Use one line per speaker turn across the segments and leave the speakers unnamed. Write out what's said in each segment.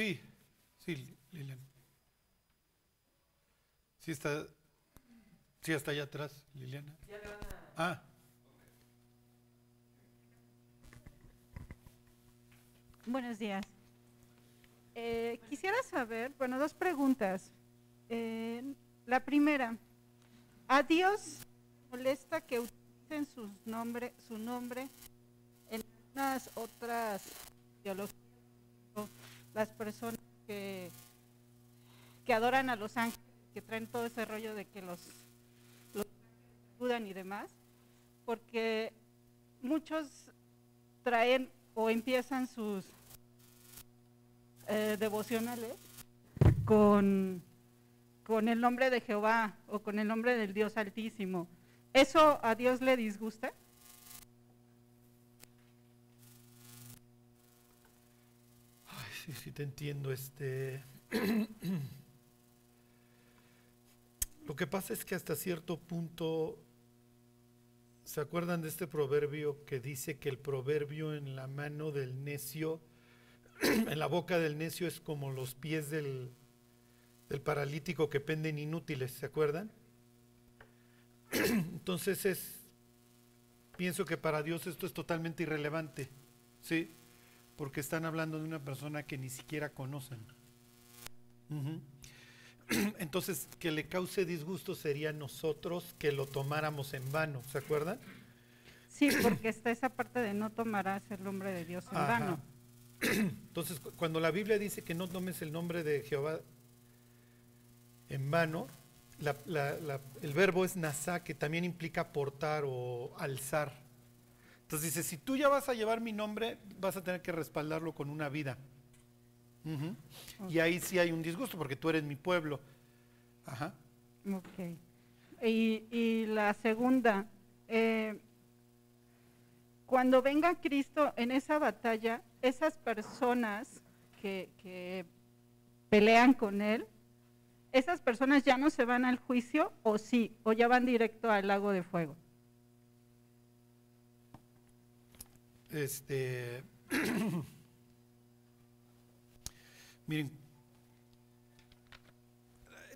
Sí, sí, Lilian. Sí está, sí está allá atrás, Liliana. Ah.
Buenos días. Eh, quisiera saber, bueno, dos preguntas. Eh, la primera, ¿a Dios molesta que utilicen sus nombre, su nombre en unas otras teologías? Las personas que, que adoran a los ángeles, que traen todo ese rollo de que los, los ayudan y demás, porque muchos traen o empiezan sus eh, devocionales con, con el nombre de Jehová o con el nombre del Dios Altísimo. ¿Eso a Dios le disgusta?
Ay, sí, sí te entiendo. Este. Lo que pasa es que hasta cierto punto, ¿se acuerdan de este proverbio que dice que el proverbio en la mano del necio, en la boca del necio es como los pies del, del paralítico que penden inútiles, ¿se acuerdan? Entonces es, pienso que para Dios esto es totalmente irrelevante, ¿sí? Porque están hablando de una persona que ni siquiera conocen. Entonces, que le cause disgusto sería nosotros que lo tomáramos en vano, ¿se acuerdan?
Sí, porque está esa parte de no tomarás el nombre de Dios en
Ajá.
vano.
Entonces, cu- cuando la Biblia dice que no tomes el nombre de Jehová en vano, la- la- la- el verbo es nasá, que también implica portar o alzar. Entonces dice, si tú ya vas a llevar mi nombre, vas a tener que respaldarlo con una vida. Y ahí sí hay un disgusto, porque tú eres mi pueblo. Ajá.
Ok. Y, y la segunda, eh, cuando venga Cristo en esa batalla, esas personas que, que pelean con Él, ¿esas personas ya no se van al juicio o sí? ¿O ya van directo al lago de fuego?
Este. Miren,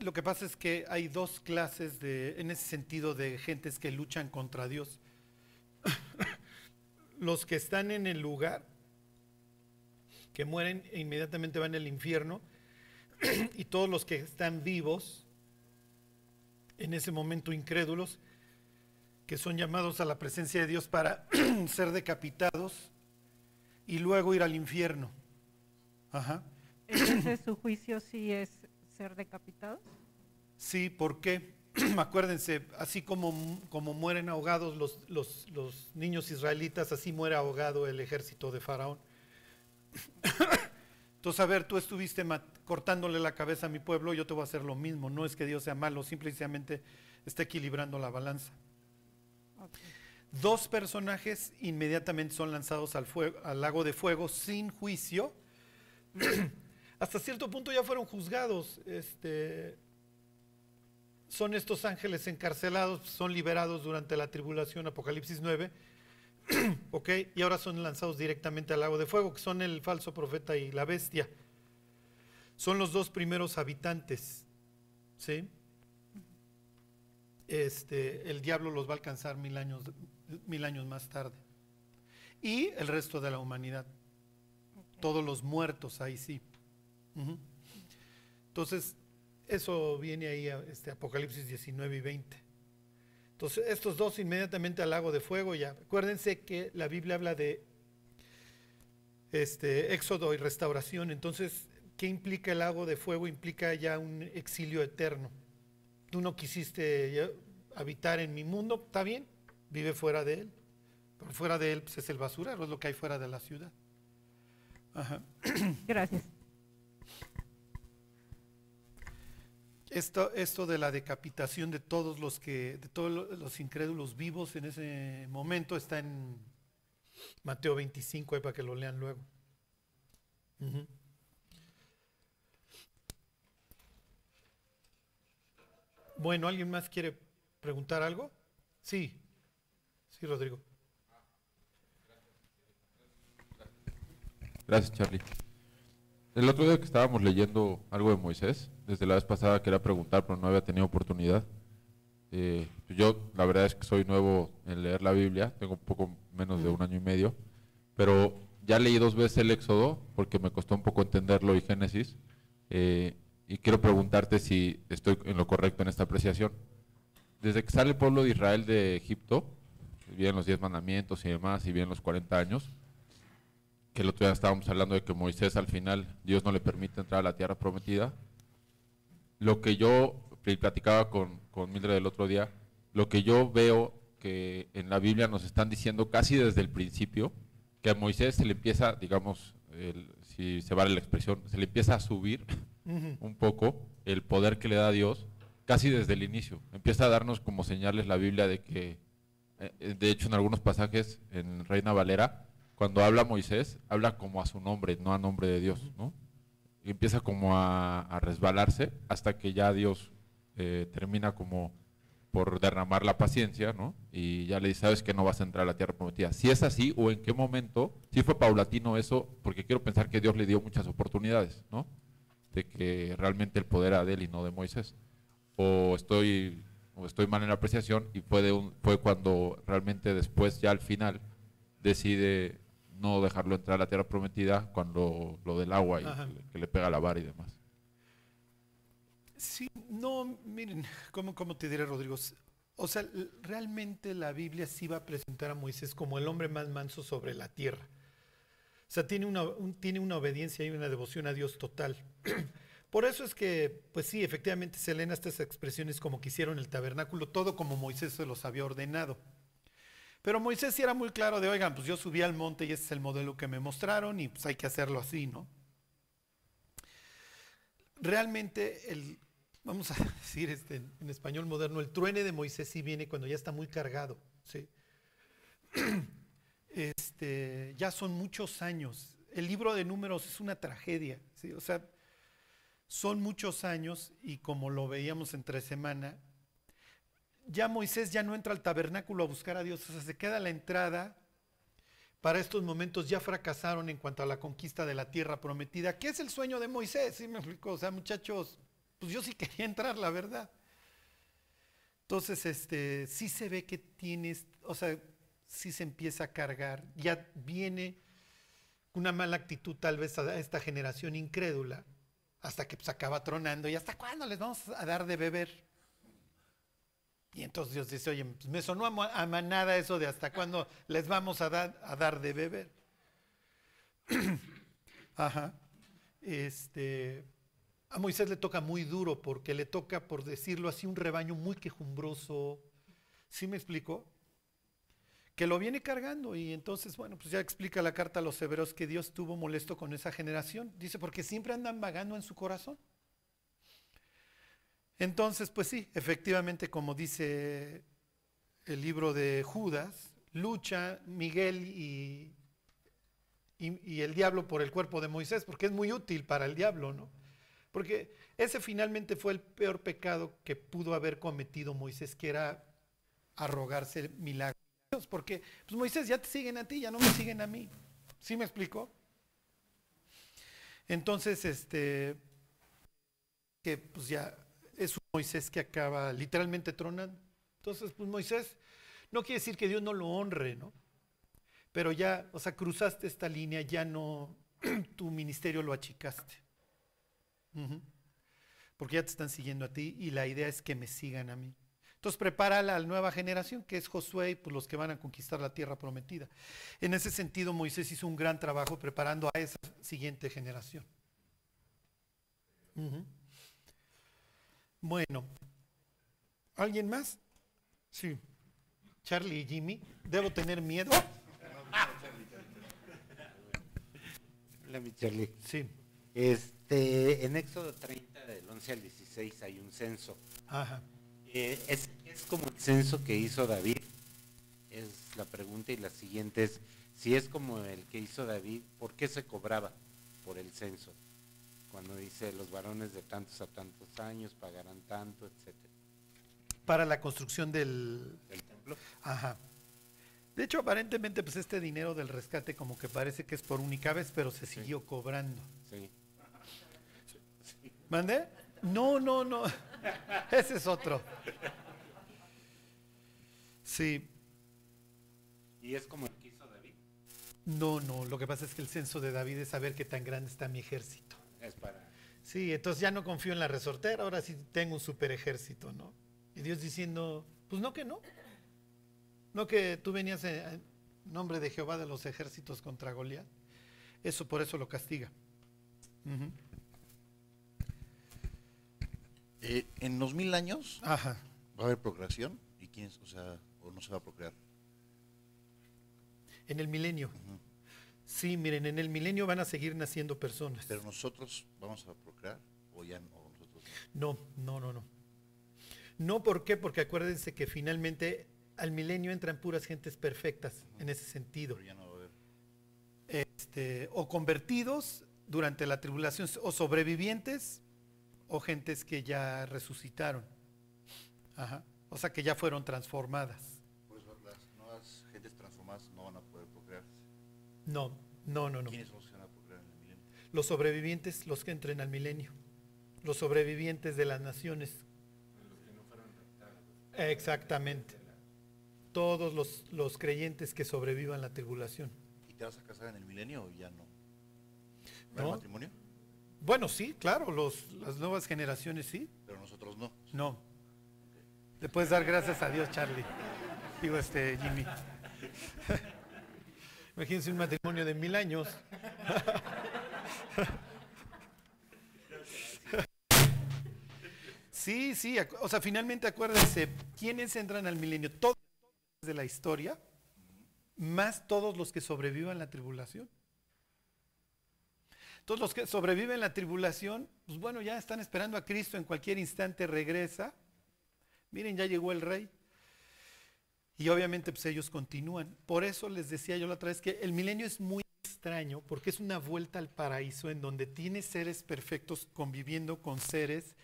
lo que pasa es que hay dos clases de, en ese sentido, de gentes que luchan contra Dios. Los que están en el lugar, que mueren e inmediatamente van al infierno, y todos los que están vivos, en ese momento incrédulos, que son llamados a la presencia de Dios para ser decapitados y luego ir al infierno. Ajá.
Entonces su juicio sí es ser decapitados.
Sí, ¿por qué? Acuérdense, así como, como mueren ahogados los, los- los niños israelitas, así muere ahogado el ejército de Faraón. Entonces, a ver, tú estuviste cortándole la cabeza a mi pueblo, yo te voy a hacer lo mismo. No es que Dios sea malo, simplemente está equilibrando la balanza. Dos personajes inmediatamente son lanzados al lago de fuego sin juicio. Hasta cierto punto ya fueron juzgados. Este, son estos ángeles encarcelados, son liberados durante la tribulación, Apocalipsis 9. ok, y ahora son lanzados directamente al lago de fuego, que son el falso profeta y la bestia. Son los dos primeros habitantes. ¿Sí? este, el diablo los va a alcanzar mil años, mil años más tarde. Y el resto de la humanidad, todos los muertos ahí sí. Entonces, eso viene ahí, a, este, Apocalipsis 19 y 20. Entonces, estos dos inmediatamente al lago de fuego ya. Acuérdense que la Biblia habla de este, éxodo y restauración. Entonces, ¿qué implica el lago de fuego? Implica ya un exilio eterno tú no quisiste habitar en mi mundo, está bien, vive fuera de él. Pero fuera de él pues, es el basurero, es lo que hay fuera de la ciudad. Ajá.
Gracias.
Esto, esto de la decapitación de todos los que, de todos lo- los incrédulos vivos en ese momento está en Mateo 25, ahí para que lo lean luego. Bueno, ¿alguien más quiere preguntar algo? Sí, sí, Rodrigo.
Gracias, Charlie. el otro día que estábamos leyendo algo de Moisés, desde la vez pasada quería preguntar, pero no había tenido oportunidad. Eh, yo la verdad es que soy nuevo en leer la Biblia, tengo un poco menos de un año y medio, pero ya leí dos veces el Éxodo porque me costó un poco entenderlo y Génesis. Eh, y quiero preguntarte si estoy en lo correcto en esta apreciación. Desde que sale el pueblo de Israel de Egipto, vienen los diez mandamientos y demás, y vienen los 40 años, que el otro día estábamos hablando de que Moisés al final, Dios no le permite entrar a la tierra prometida. Lo que yo platicaba con, con Mildred el otro día, lo que yo veo que en la Biblia nos están diciendo casi desde el principio, que a Moisés se le empieza, digamos, si se vale la expresión, se le empieza a subir un poco el poder que le da Dios casi desde el inicio. Empieza a darnos como señales la Biblia de que, de hecho en algunos pasajes en Reina Valera, cuando habla Moisés, habla como a su nombre, no a nombre de Dios, ¿no? Y empieza como a, resbalarse hasta que ya Dios eh, termina como por derramar la paciencia, ¿no? Y ya le dice, sabes que no vas a entrar a la tierra prometida. Si es así, o en qué momento, si fue paulatino eso, porque quiero pensar que Dios le dio muchas oportunidades, ¿no? De que realmente el poder era de él y no de Moisés. O estoy, o estoy mal en la apreciación y fue, de un, fue cuando realmente después, ya al final, decide no dejarlo entrar a la tierra prometida cuando lo del agua y que le pega la vara y demás.
Sí, no, miren, ¿cómo, cómo te diré, Rodrigo? O sea, realmente la Biblia sí va a presentar a Moisés como el hombre más manso sobre la tierra. O sea, tiene una, tiene una obediencia y una devoción a Dios total. Por eso es que, pues sí, efectivamente se leen estas expresiones como que hicieron el tabernáculo, todo como Moisés se los había ordenado. Pero Moisés sí era muy claro de, oigan, pues yo subí al monte y ese es el modelo que me mostraron y pues hay que hacerlo así, ¿no? Realmente, el, vamos a decir este, en español moderno, el truene de Moisés sí viene cuando ya está muy cargado, ¿sí? Este, ya son muchos años. El libro de números es una tragedia, ¿sí? O sea, son muchos años y como lo veíamos entre semana, ya Moisés ya no entra al tabernáculo a buscar a Dios, o sea, se queda la entrada. Para estos momentos ya fracasaron en cuanto a la conquista de la tierra prometida. ¿Qué es el sueño de Moisés? ¿Sí me explico? O sea, muchachos, pues yo sí quería entrar, la verdad. Entonces, este, sí se ve que tienes, o sea, sí se empieza a cargar. Ya viene una mala actitud tal vez a esta generación incrédula, hasta que pues acaba tronando. ¿Y hasta cuándo les vamos a dar de beber? Y entonces Dios dice, oye, pues, me sonó a, manada eso de hasta cuándo les vamos a dar, a dar de beber. Ajá. Este, a Moisés le toca muy duro porque le toca, por decirlo así, un rebaño muy quejumbroso. ¿Sí me explico? Que lo viene cargando y entonces, bueno, pues ya explica la carta a los hebreos que Dios estuvo molesto con esa generación. Dice, porque siempre andan vagando en su corazón. Entonces, pues sí, efectivamente, como dice el libro de Judas, lucha Miguel y, y, el diablo por el cuerpo de Moisés, porque es muy útil para el diablo, ¿no? Porque ese finalmente fue el peor pecado que pudo haber cometido Moisés, que era arrogarse milagros. Porque pues Moisés ya te siguen a ti, ya no me siguen a mí. ¿Sí me explico? Entonces, este, que pues ya es un Moisés que acaba literalmente tronando. Entonces, pues Moisés no quiere decir que Dios no lo honre, ¿no? Pero ya, o sea, cruzaste esta línea, ya no, tu ministerio lo achicaste. Porque ya te están siguiendo a ti y la idea es que me sigan a mí. Entonces prepara a la nueva generación, que es Josué y pues, los que van a conquistar la tierra prometida. En ese sentido, Moisés hizo un gran trabajo preparando a esa siguiente generación. Bueno, ¿alguien más? Sí. Charlie y Jimmy, ¿debo tener miedo?
Hola, mi Charlie.
Sí.
Este, en Éxodo 30, del 11 al 16, hay un censo.
Ajá.
Eh, es, es como el censo que hizo David. Es la pregunta y la siguiente es, si es como el que hizo David, ¿por qué se cobraba por el censo? cuando dice los varones de tantos a tantos años pagarán tanto, etcétera.
Para la construcción del,
templo.
Ajá. De hecho, aparentemente, pues este dinero del rescate como que parece que es por única vez, pero se siguió cobrando.
Sí.
¿Mande? No, no, no. Ese es otro. Sí.
¿Y es como el que hizo David?
No, no. Lo que pasa es que el censo de David es saber qué tan grande está mi ejército.
Es para...
Sí, entonces ya no confío en la resortera, ahora sí tengo un super ejército, ¿no? Y Dios diciendo, pues no que no. No que tú venías en nombre de Jehová de los ejércitos contra Goliat. Eso por eso lo castiga. Ujú.
Eh, en los mil años
Ajá.
va a haber procreación y quién, es? o sea, o no se va a procrear.
En el milenio. Sí, miren, en el milenio van a seguir naciendo personas.
Pero nosotros vamos a procrear o ya no, o nosotros no.
No, no, no, no. No, ¿por qué? Porque acuérdense que finalmente al milenio entran puras gentes perfectas en ese sentido.
Pero ya no va a haber.
Este, o convertidos durante la tribulación, o sobrevivientes, o gentes que ya resucitaron. Ajá. O sea, que ya fueron transformadas.
Por eso las nuevas gentes transformadas no van a poder procrear.
No, no, no, no.
¿Quiénes son los que van a procrear en el milenio?
Los sobrevivientes, los que entren al milenio. Los sobrevivientes de las naciones. Exactamente. Todos los, los creyentes que sobrevivan la tribulación.
¿Y te vas a casar en el milenio o ya no? ¿Va a haber
No.
matrimonio?
Bueno, sí, claro, los, las nuevas generaciones sí.
Pero nosotros no.
No. Le puedes dar gracias a Dios, Charlie. Digo, este, Jimmy. Imagínense un matrimonio de mil años. Sí, sí, o sea, finalmente acuérdense, ¿quiénes entran al milenio? Todos de la historia, más todos los que sobrevivan la tribulación. Todos los que sobreviven la tribulación, pues bueno, ya están esperando a Cristo, en cualquier instante regresa. Miren, ya llegó el rey. Y obviamente pues ellos continúan. Por eso les decía yo la otra vez que el milenio es muy extraño porque es una vuelta al paraíso en donde tienes seres perfectos conviviendo con seres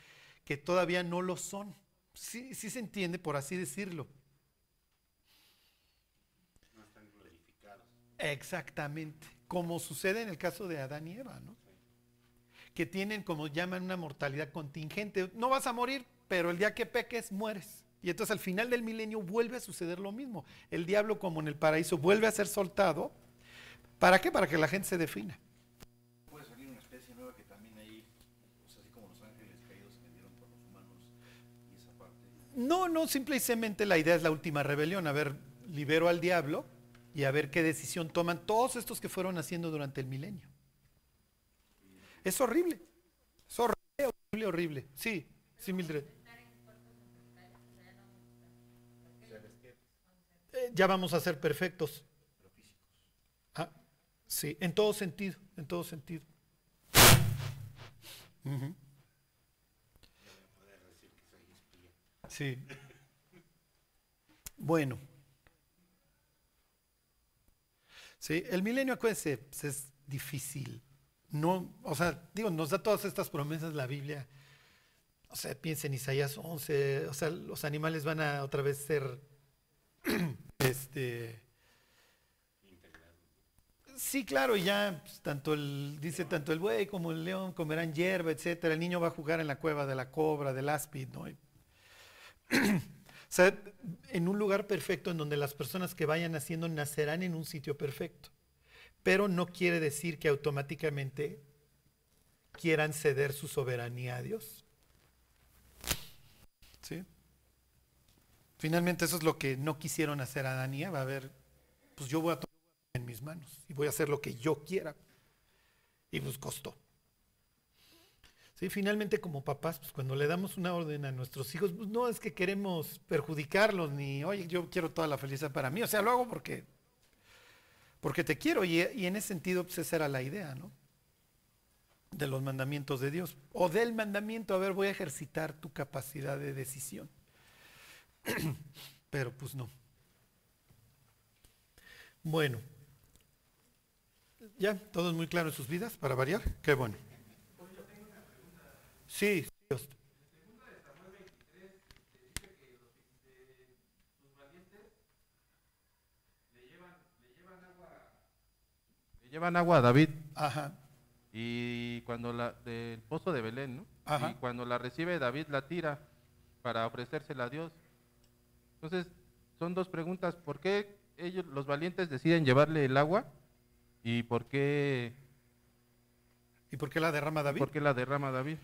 que todavía no lo son. Sí, sí se entiende, por así decirlo.
No están glorificados.
Exactamente, como sucede en el caso de Adán y Eva, ¿no? Que tienen, como llaman, una mortalidad contingente. No vas a morir, pero el día que peques, mueres. Y entonces al final del milenio vuelve a suceder lo mismo. El diablo, como en el paraíso, vuelve a ser soltado. ¿Para qué? Para que la gente se defina.
Puede salir una especie nueva que también ahí, sea, así como los ángeles caídos se metieron por los humanos y esa parte.
No, no, simplemente la idea es la última rebelión. A ver, libero al diablo y a ver qué decisión toman todos estos que fueron haciendo durante el milenio. Es horrible. Es horrible, horrible, horrible. Sí, sí, Mildred. Eh, ya vamos a ser perfectos. Ah, sí, en todo sentido, en todo sentido. Sí. Bueno. Sí, el milenio, acuérdense, pues, es difícil. No, o sea, digo, nos da todas estas promesas la Biblia. O sea, piensen en Isaías 11, o sea, los animales van a otra vez ser, este, sí, claro, y ya, pues, tanto el, dice, tanto el buey como el león comerán hierba, etcétera. El niño va a jugar en la cueva de la cobra, del áspid, ¿no? Sea, en un lugar perfecto en donde las personas que vayan naciendo nacerán en un sitio perfecto. Pero no quiere decir que automáticamente quieran ceder su soberanía a Dios. ¿Sí? Finalmente eso es lo que no quisieron hacer Adán y Eva. A ver, pues yo voy a tomar en mis manos y voy a hacer lo que yo quiera. Y pues costó. Sí, finalmente como papás, pues cuando le damos una orden a nuestros hijos, pues no es que queremos perjudicarlos ni, oye, yo quiero toda la felicidad para mí, o sea, lo hago porque, porque te quiero y, y en ese sentido pues esa era la idea, ¿no? De los mandamientos de Dios. O del mandamiento, a ver, voy a ejercitar tu capacidad de decisión. Pero pues no. Bueno. ¿Ya? ¿Todo es muy claro en sus vidas para variar? Qué bueno. Sí, Dios.
Le llevan agua a David
Ajá,
y cuando la del pozo de Belén, ¿no?
Ajá.
y cuando la recibe David la tira para ofrecérsela a Dios. Entonces, son dos preguntas. ¿Por qué ellos, los valientes, deciden llevarle el agua? ¿Y por qué,
¿Y por qué la derrama David?
por qué la derrama David?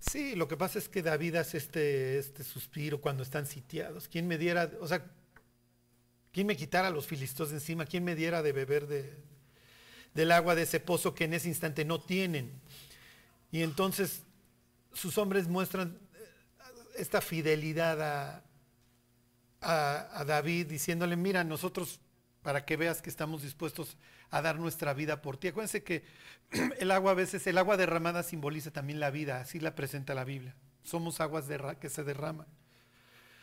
Sí, lo que pasa es que David hace este, este suspiro cuando están sitiados. ¿Quién me diera, o sea, quién me quitara los filisteos de encima? ¿Quién me diera de beber de, del agua de ese pozo que en ese instante no tienen? Y entonces sus hombres muestran eh, esta fidelidad a, a- a David diciéndole, mira, nosotros, para que veas que estamos dispuestos a dar nuestra vida por ti. Acuérdense que el agua a veces, el agua derramada simboliza también la vida, así la presenta la Biblia. Somos aguas que se derraman.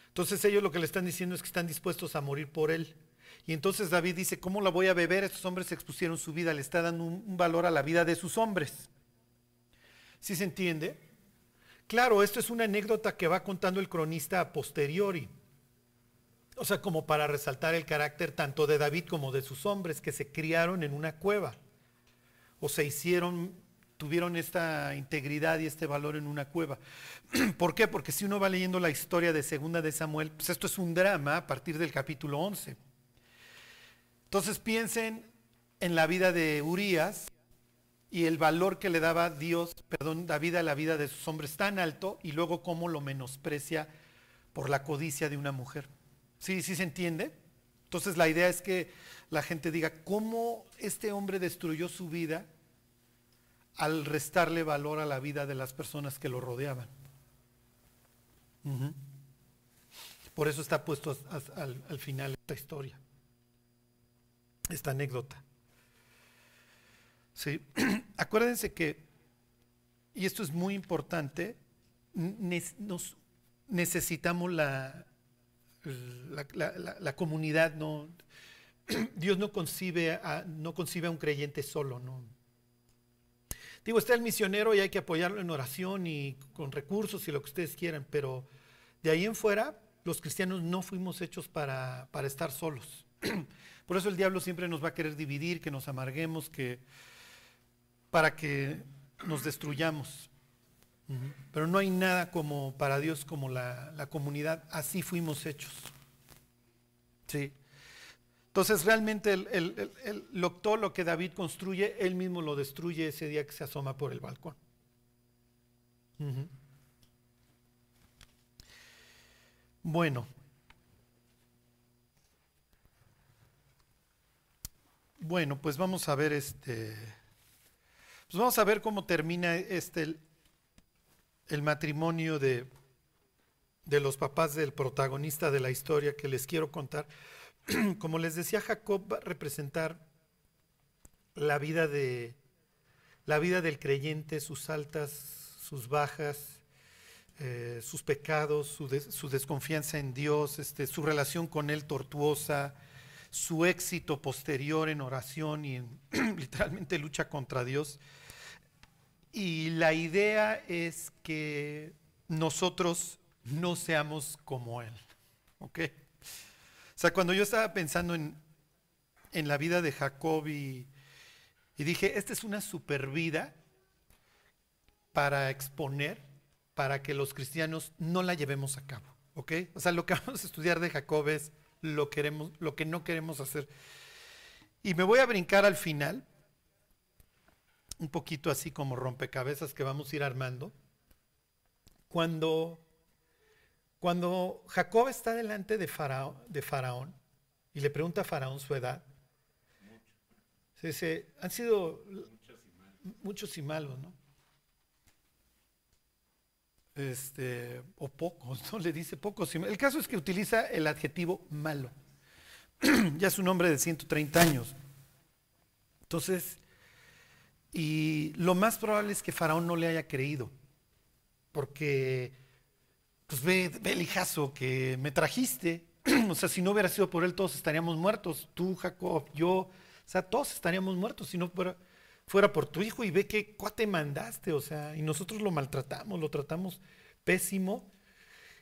Entonces ellos lo que le están diciendo es que están dispuestos a morir por él. Y entonces David dice, ¿cómo la voy a beber? Estos hombres expusieron su vida, le está dando un, un valor a la vida de sus hombres. ¿Sí se entiende? Claro, esto es una anécdota que va contando el cronista a posteriori. O sea, como para resaltar el carácter tanto de David como de sus hombres que se criaron en una cueva. O se hicieron, tuvieron esta integridad y este valor en una cueva. ¿Por qué? Porque si uno va leyendo la historia de Segunda de Samuel, pues esto es un drama a partir del capítulo 11. Entonces piensen en la vida de Urias y el valor que le daba Dios, perdón, David a la vida de sus hombres tan alto y luego cómo lo menosprecia por la codicia de una mujer. ¿Sí, sí se entiende? Entonces la idea es que la gente diga, ¿cómo este hombre destruyó su vida al restarle valor a la vida de las personas que lo rodeaban? Por eso está puesto al, al final esta historia, esta anécdota. Sí. Acuérdense que, y esto es muy importante, nos necesitamos la, la, la- la- la comunidad, no, Dios no concibe, a, no concibe a un creyente solo, no. Digo, está el misionero y hay que apoyarlo en oración y con recursos y lo que ustedes quieran, pero de ahí en fuera, los cristianos no fuimos hechos para, para estar solos. Por eso el diablo siempre nos va a querer dividir, que nos amarguemos, que para que nos destruyamos. Pero no hay nada como para Dios como la, la comunidad. Así fuimos hechos. Sí. Entonces realmente el- el- el- lo, todo lo que David construye, él mismo lo destruye ese día que se asoma por el balcón. Bueno. Bueno, pues vamos a ver este. Pues vamos a ver cómo termina este el, matrimonio de, de los papás del protagonista de la historia que les quiero contar. Como les decía, Jacob va a representar la vida de la vida del creyente, sus altas, sus bajas, eh, sus pecados, su, su desconfianza en Dios, este, su relación con Él tortuosa, su éxito posterior en oración y en literalmente lucha contra Dios. Y la idea es que nosotros no seamos como Él. ¿Ok? O sea, cuando yo estaba pensando en, en la vida de Jacob y, dije, esta es una super vida para exponer, para que los cristianos no la llevemos a cabo. ¿Ok? O sea, lo que vamos a estudiar de Jacob es lo, queremos, lo que no queremos hacer. Y me voy a brincar al final, un poquito así como rompecabezas que vamos a ir armando. Cuando, cuando Jacob está delante de Faraón, y le pregunta a Faraón su edad, se dice, han sido muchos y malos, ¿no? Este, o pocos, ¿no? Le dice pocos. El caso es que utiliza el adjetivo malo. ya es un hombre de 130 años. Entonces, y lo más probable es que Faraón no le haya creído, porque, pues ve, ve el hijazo que me trajiste, o sea, si no hubiera sido por él, todos estaríamos muertos, tú, Jacob, yo, o sea, todos estaríamos muertos si no fuera, fuera por tu hijo, y ve qué cuate mandaste, o sea, y nosotros lo maltratamos, lo tratamos pésimo,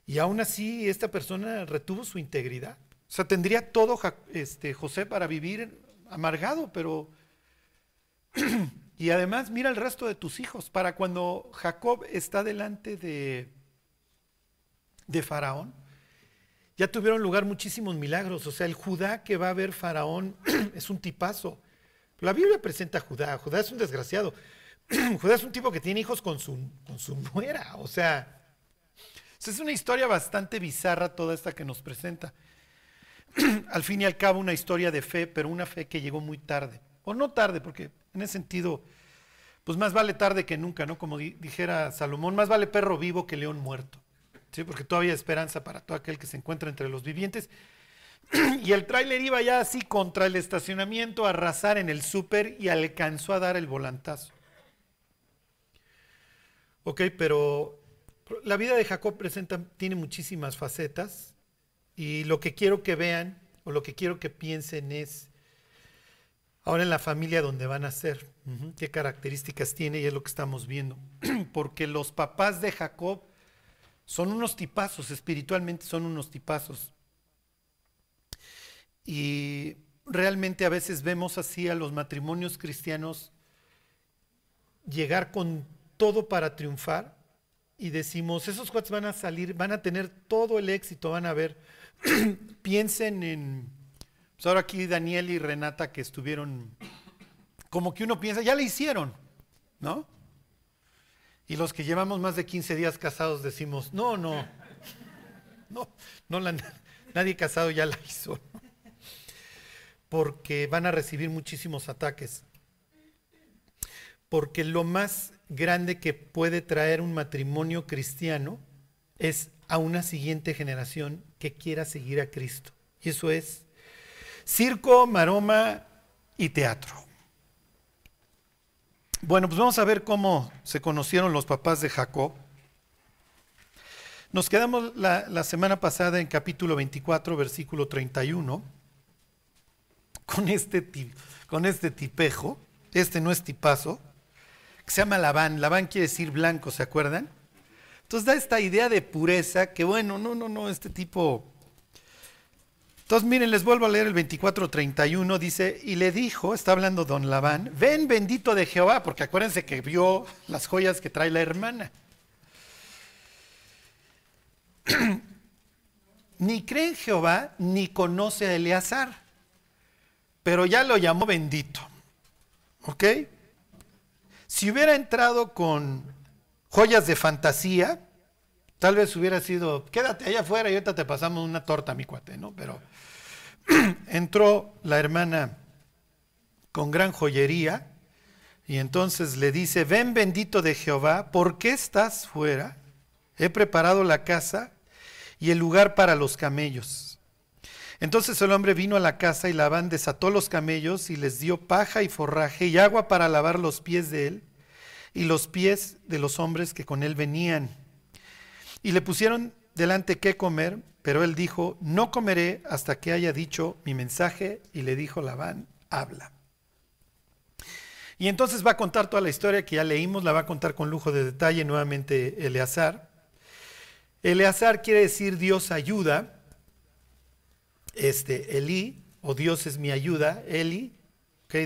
y aún así esta persona retuvo su integridad. O sea, tendría todo este, José para vivir amargado, pero Y además, mira el resto de tus hijos. Para cuando Jacob está delante de, de Faraón, ya tuvieron lugar muchísimos milagros. O sea, el Judá que va a ver Faraón es un tipazo. La Biblia presenta a Judá. Judá es un desgraciado. Judá es un tipo que tiene hijos con su, con su nuera. O sea, es una historia bastante bizarra toda esta que nos presenta. al fin y al cabo, una historia de fe, pero una fe que llegó muy tarde. O no tarde, porque en ese sentido, pues más vale tarde que nunca, ¿no? Como dijera Salomón, más vale perro vivo que león muerto. ¿Sí? Porque todavía esperanza para todo aquel que se encuentra entre los vivientes. y el tráiler iba ya así contra el estacionamiento a arrasar en el súper y alcanzó a dar el volantazo. Ok, pero la vida de Jacob presenta, tiene muchísimas facetas y lo que quiero que vean o lo que quiero que piensen es ahora en la familia donde van a ser, qué características tiene y es lo que estamos viendo. Porque los papás de Jacob son unos tipazos, espiritualmente son unos tipazos. Y realmente a veces vemos así a los matrimonios cristianos llegar con todo para triunfar y decimos, esos cuates van a salir, van a tener todo el éxito, van a ver. Piensen en, pues ahora aquí Daniel y Renata que estuvieron, como que uno piensa, ya le hicieron, ¿no? Y los que llevamos más de 15 días casados decimos, no, no, no, no nadie casado ya la hizo, porque van a recibir muchísimos ataques. Porque lo más grande que puede traer un matrimonio cristiano es a una siguiente generación que quiera seguir a Cristo. Y eso es circo, maroma y teatro. Bueno, pues vamos a ver cómo se conocieron los papás de Jacob. Nos quedamos la, semana pasada en capítulo 24, versículo 31, con este, con este tipejo. Este no es tipazo se llama Labán. Labán quiere decir blanco, ¿se acuerdan? Entonces da esta idea de pureza que, bueno, no, no, no, este tipo... Entonces miren, les vuelvo a leer el 24:31, dice, y le dijo, está hablando don Labán, ven bendito de Jehová, porque acuérdense que vio las joyas que trae la hermana. ni cree en Jehová, ni conoce a Eleazar, pero ya lo llamó bendito. ¿Ok? Si hubiera entrado con joyas de fantasía, tal vez hubiera sido, quédate allá afuera y ahorita te pasamos una torta, mi cuate, ¿no? Pero entró la hermana con gran joyería y entonces le dice, ven bendito de Jehová, ¿por qué estás fuera? He preparado la casa y el lugar para los camellos. Entonces el hombre vino a la casa y Labán desató los camellos y les dio paja y forraje y agua para lavar los pies de él y los pies de los hombres que con él venían. Y le pusieron delante qué comer, pero él dijo, no comeré hasta que haya dicho mi mensaje. Y le dijo Labán, habla. Y entonces va a contar toda la historia que ya leímos, la va a contar con lujo de detalle nuevamente Eleazar. Eleazar quiere decir Dios ayuda este, Eli, o Dios es mi ayuda, Eli,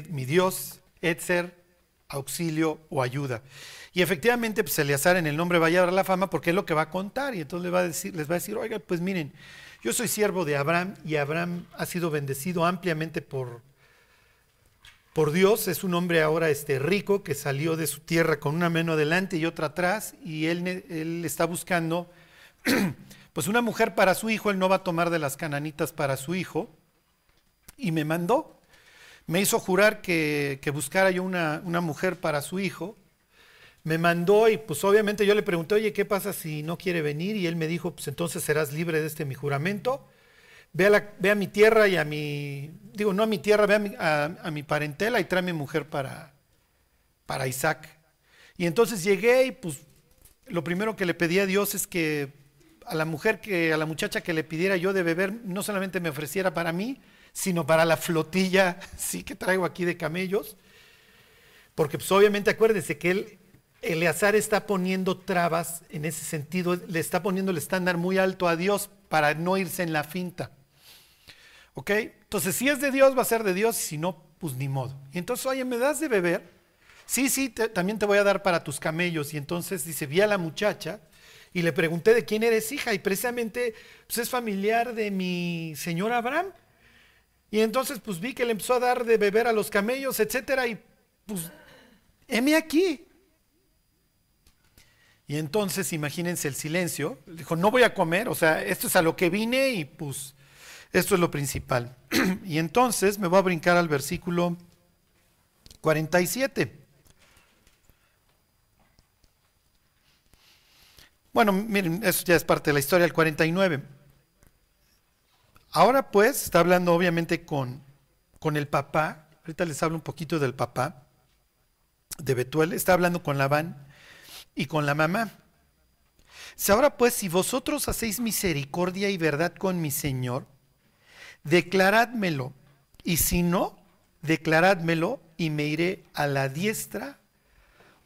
mi Dios, Etzer, auxilio o ayuda. Y efectivamente, pues Eleazar en el nombre va a llevar la fama porque es lo que va a contar. Y entonces les va a decir, les va a decir, oiga, pues miren, yo soy siervo de Abraham y Abraham ha sido bendecido ampliamente por, por Dios. Es un hombre ahora este, rico que salió de su tierra con una mano adelante y otra atrás. Y él, él está buscando pues una mujer para su hijo, él no va a tomar de las cananitas para su hijo, y me mandó, me hizo jurar que, buscara yo una, mujer para su hijo, me mandó y pues obviamente yo le pregunté, oye, ¿qué pasa si no quiere venir? Y él me dijo, pues entonces serás libre de este mi juramento, ve a, mi tierra y a mi, digo, no a mi tierra, ve a mi, parentela y tráeme mujer para, para Isaac. Y entonces llegué y pues lo primero que le pedí a Dios es que a la mujer que, a la muchacha que le pidiera yo de beber, no solamente me ofreciera para mí, sino para la flotilla, sí que traigo aquí de camellos. Porque pues obviamente acuérdense que él, Eleazar está poniendo trabas en ese sentido, le está poniendo el estándar muy alto a Dios para no irse en la finta. ¿Ok? Entonces si es de Dios va a ser de Dios y si no, pues ni modo. Y entonces, oye, ¿me das de beber? sí, sí, también te voy a dar para tus camellos. Y entonces dice, vi a la muchacha y le pregunté de quién eres hija y precisamente pues, es familiar de mi señor Abraham. Y entonces pues vi que le empezó a dar de beber a los camellos, etcétera, y pues, heme aquí. Y entonces imagínense el silencio. Dijo, no voy a comer, o sea, esto es a lo que vine y pues esto es lo principal. y entonces me voy a brincar al versículo 47. Bueno, miren, eso ya es parte de la historia, el 49. Ahora pues está hablando obviamente con, con el papá. Ahorita les hablo un poquito del papá de Betuel. Está hablando con Labán y con la mamá. Ahora pues, si vosotros hacéis misericordia y verdad con mi Señor, declarádmelo. Y si no, declarádmelo y me iré a la diestra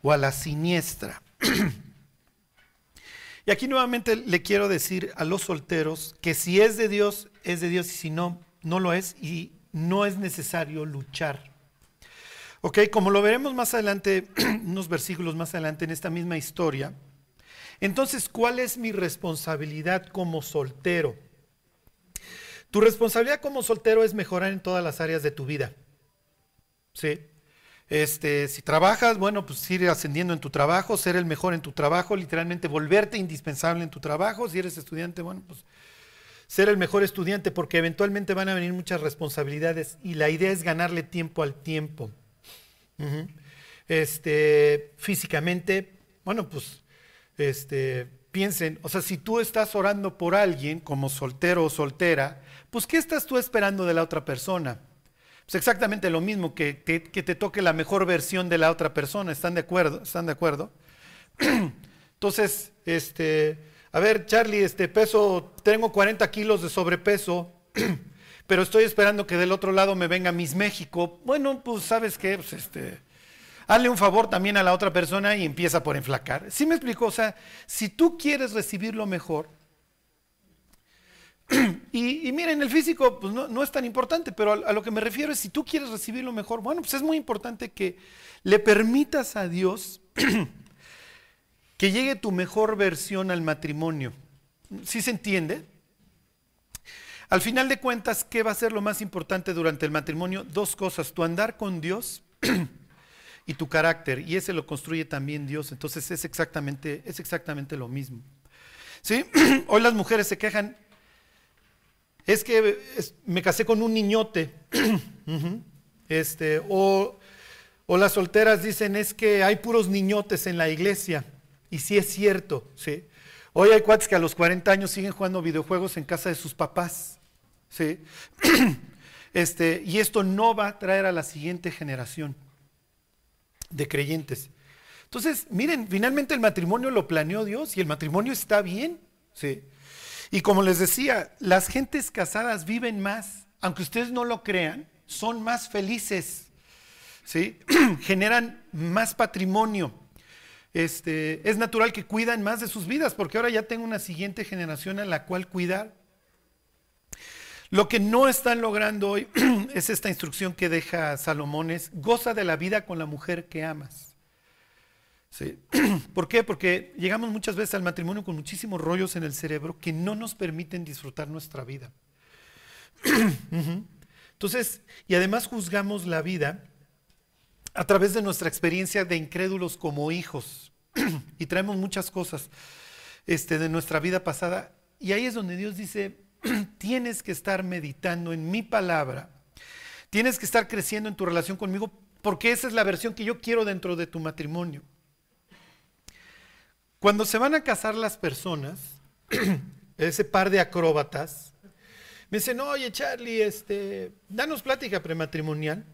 o a la siniestra. y aquí nuevamente le quiero decir a los solteros que si es de Dios, es de Dios y si no, no lo es y no es necesario luchar. Ok, como lo veremos más adelante, unos versículos más adelante en esta misma historia, entonces, ¿cuál es mi responsabilidad como soltero? Tu responsabilidad como soltero es mejorar en todas las áreas de tu vida. ¿Sí? Este, si trabajas, bueno, pues ir ascendiendo en tu trabajo, ser el mejor en tu trabajo, literalmente volverte indispensable en tu trabajo. Si eres estudiante, bueno, pues ser el mejor estudiante, porque eventualmente van a venir muchas responsabilidades y la idea es ganarle tiempo al tiempo. Este, físicamente, bueno, pues este, piensen, o sea, si tú estás orando por alguien como soltero o soltera, pues ¿qué estás tú esperando de la otra persona? Pues exactamente lo mismo, que, que- que te toque la mejor versión de la otra persona, ¿están de acuerdo? ¿Están de acuerdo? Entonces, este, a ver, Charlie, este peso, tengo 40 kilos de sobrepeso, pero estoy esperando que del otro lado me venga Miss México. Bueno, pues sabes qué, pues este, hazle un favor también a la otra persona y empieza por enflacar. ¿Sí me explico? O sea, si tú quieres recibir lo mejor, y, y miren, el físico pues no, no es tan importante, pero a, a lo que me refiero es si tú quieres recibir lo mejor, bueno, pues es muy importante que le permitas a Dios que llegue tu mejor versión al matrimonio. ¿Sí se entiende? Al final de cuentas, ¿qué va a ser lo más importante durante el matrimonio? Dos cosas, tu andar con Dios y tu carácter, y ese lo construye también Dios, entonces es exactamente, es exactamente lo mismo. ¿Sí? Hoy las mujeres se quejan, es que me casé con un niñote, este, o, o las solteras dicen, es que hay puros niñotes en la iglesia, y sí es cierto, ¿sí? Hoy hay cuates que a los 40 años siguen jugando videojuegos en casa de sus papás, ¿sí? Este, y esto no va a traer a la siguiente generación de creyentes. Entonces, miren, finalmente el matrimonio lo planeó Dios y el matrimonio está bien, ¿sí? Y como les decía, las gentes casadas viven más, aunque ustedes no lo crean, son más felices, ¿sí? Generan más patrimonio. Este, es natural que cuidan más de sus vidas, porque ahora ya tengo una siguiente generación a la cual cuidar. Lo que no están logrando hoy es esta instrucción que deja Salomón, es goza de la vida con la mujer que amas. Sí. ¿Por qué? Porque llegamos muchas veces al matrimonio con muchísimos rollos en el cerebro que no nos permiten disfrutar nuestra vida. Entonces, y además juzgamos la vida a través de nuestra experiencia de incrédulos como hijos. y traemos muchas cosas este, de nuestra vida pasada. Y ahí es donde Dios dice, tienes que estar meditando en mi palabra. Tienes que estar creciendo en tu relación conmigo porque esa es la versión que yo quiero dentro de tu matrimonio. Cuando se van a casar las personas, ese par de acróbatas, me dicen, oye Charlie, este, danos plática prematrimonial.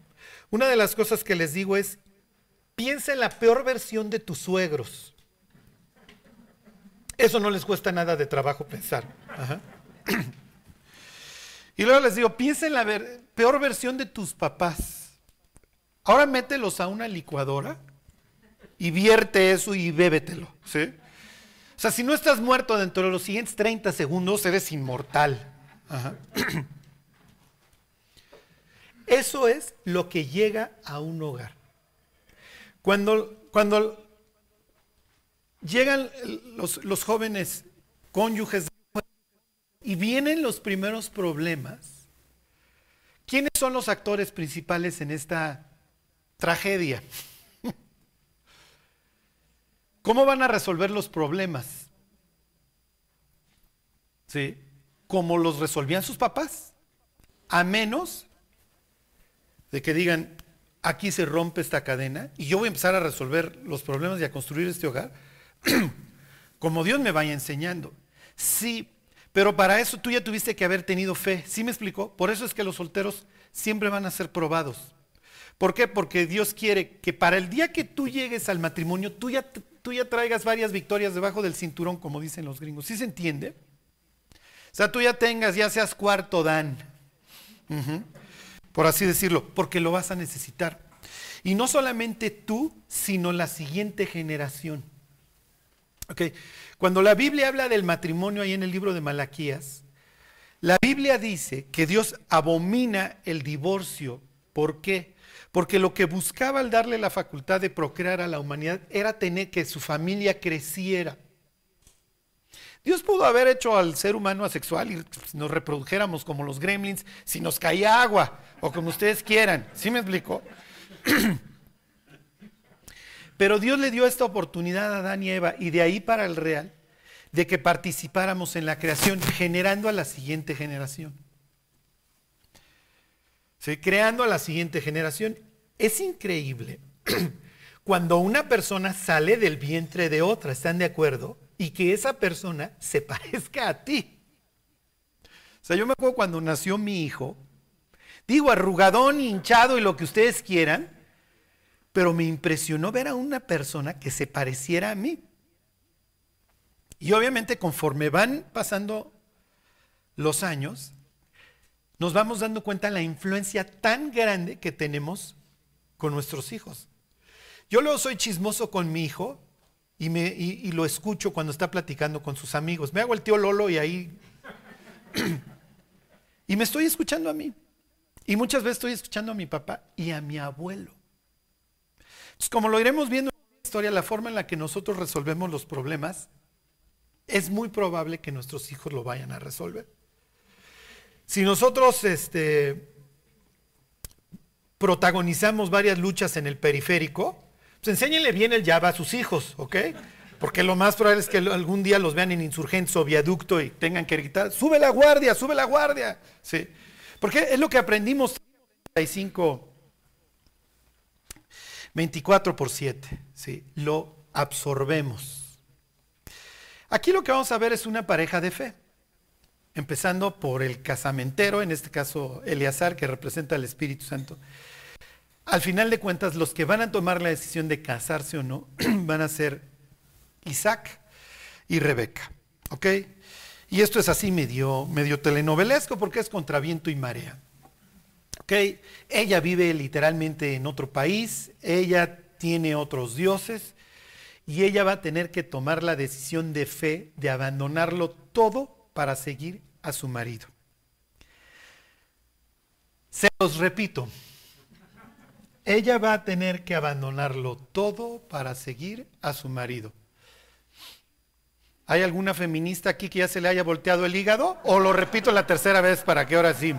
Una de las cosas que les digo es, piensa en la peor versión de tus suegros. Eso no les cuesta nada de trabajo pensar. Ajá. Y luego les digo, piensa en la peor versión de tus papás. Ahora mételos a una licuadora y vierte eso y bébetelo. ¿sí? O sea, si no estás muerto dentro de los siguientes 30 segundos, eres inmortal. Eso es lo que llega a un hogar. Cuando, cuando llegan los, los jóvenes cónyuges y vienen los primeros problemas, ¿quiénes son los actores principales en esta tragedia? ¿Cómo van a resolver los problemas? ¿Sí? Como los resolvían sus papás. A menos de que digan, aquí se rompe esta cadena y yo voy a empezar a resolver los problemas y a construir este hogar, como Dios me vaya enseñando. Sí, pero para eso tú ya tuviste que haber tenido fe. ¿Sí me explicó? Por eso es que los solteros siempre van a ser probados. ¿Por qué? Porque Dios quiere que para el día que tú llegues al matrimonio, tú ya, tú ya traigas varias victorias debajo del cinturón, como dicen los gringos. ¿Sí se entiende? O sea, tú ya tengas, ya seas cuarto Dan, por así decirlo, porque lo vas a necesitar. Y no solamente tú, sino la siguiente generación. Ok, Cuando la Biblia habla del matrimonio ahí en el libro de Malaquías, la Biblia dice que Dios abomina el divorcio. ¿Por qué? Porque lo que buscaba al darle la facultad de procrear a la humanidad era tener que su familia creciera. Dios pudo haber hecho al ser humano asexual y nos reprodujéramos como los gremlins si nos caía agua o como ustedes quieran. ¿Sí me explico? Pero Dios le dio esta oportunidad a Adán y Eva y de ahí para el real de que participáramos en la creación, generando a la siguiente generación. Creando a la siguiente generación. Es increíble cuando una persona sale del vientre de otra, ¿están de acuerdo? Y que esa persona se parezca a ti. O sea, yo me acuerdo cuando nació mi hijo, digo arrugadón, hinchado y lo que ustedes quieran, pero me impresionó ver a una persona que se pareciera a mí. Y obviamente conforme van pasando los años, nos vamos dando cuenta de la influencia tan grande que tenemos con nuestros hijos. Yo luego soy chismoso con mi hijo y, me, y, lo escucho cuando está platicando con sus amigos. Me hago el tío Lolo y ahí... y me estoy escuchando a mí. Y muchas veces estoy escuchando a mi papá y a mi abuelo. Entonces, como lo iremos viendo en la historia, la forma en la que nosotros resolvemos los problemas, es muy probable que nuestros hijos lo vayan a resolver. Si nosotros este, protagonizamos varias luchas en el periférico, pues enséñenle bien el Java a sus hijos, ¿ok? Porque lo más probable es que algún día los vean en insurgentes o viaducto y tengan que gritar, sube la guardia, sube la guardia. Sí. Porque es lo que aprendimos 35, 24 por 7, ¿sí? Lo absorbemos. Aquí lo que vamos a ver es una pareja de fe, empezando por el casamentero, en este caso Eleazar, que representa al Espíritu Santo. Al final de cuentas, los que van a tomar la decisión de casarse o no van a ser Isaac y Rebeca. Y esto es así medio, medio telenovelesco porque es contra viento y marea. Ella vive literalmente en otro país, ella tiene otros dioses y ella va a tener que tomar la decisión de fe de abandonarlo todo para seguir a su marido. Se los repito, ella va a tener que abandonarlo todo para seguir a su marido. ¿Hay alguna feminista aquí que ya se le haya volteado el hígado? ¿O lo repito la tercera vez para que ahora sí?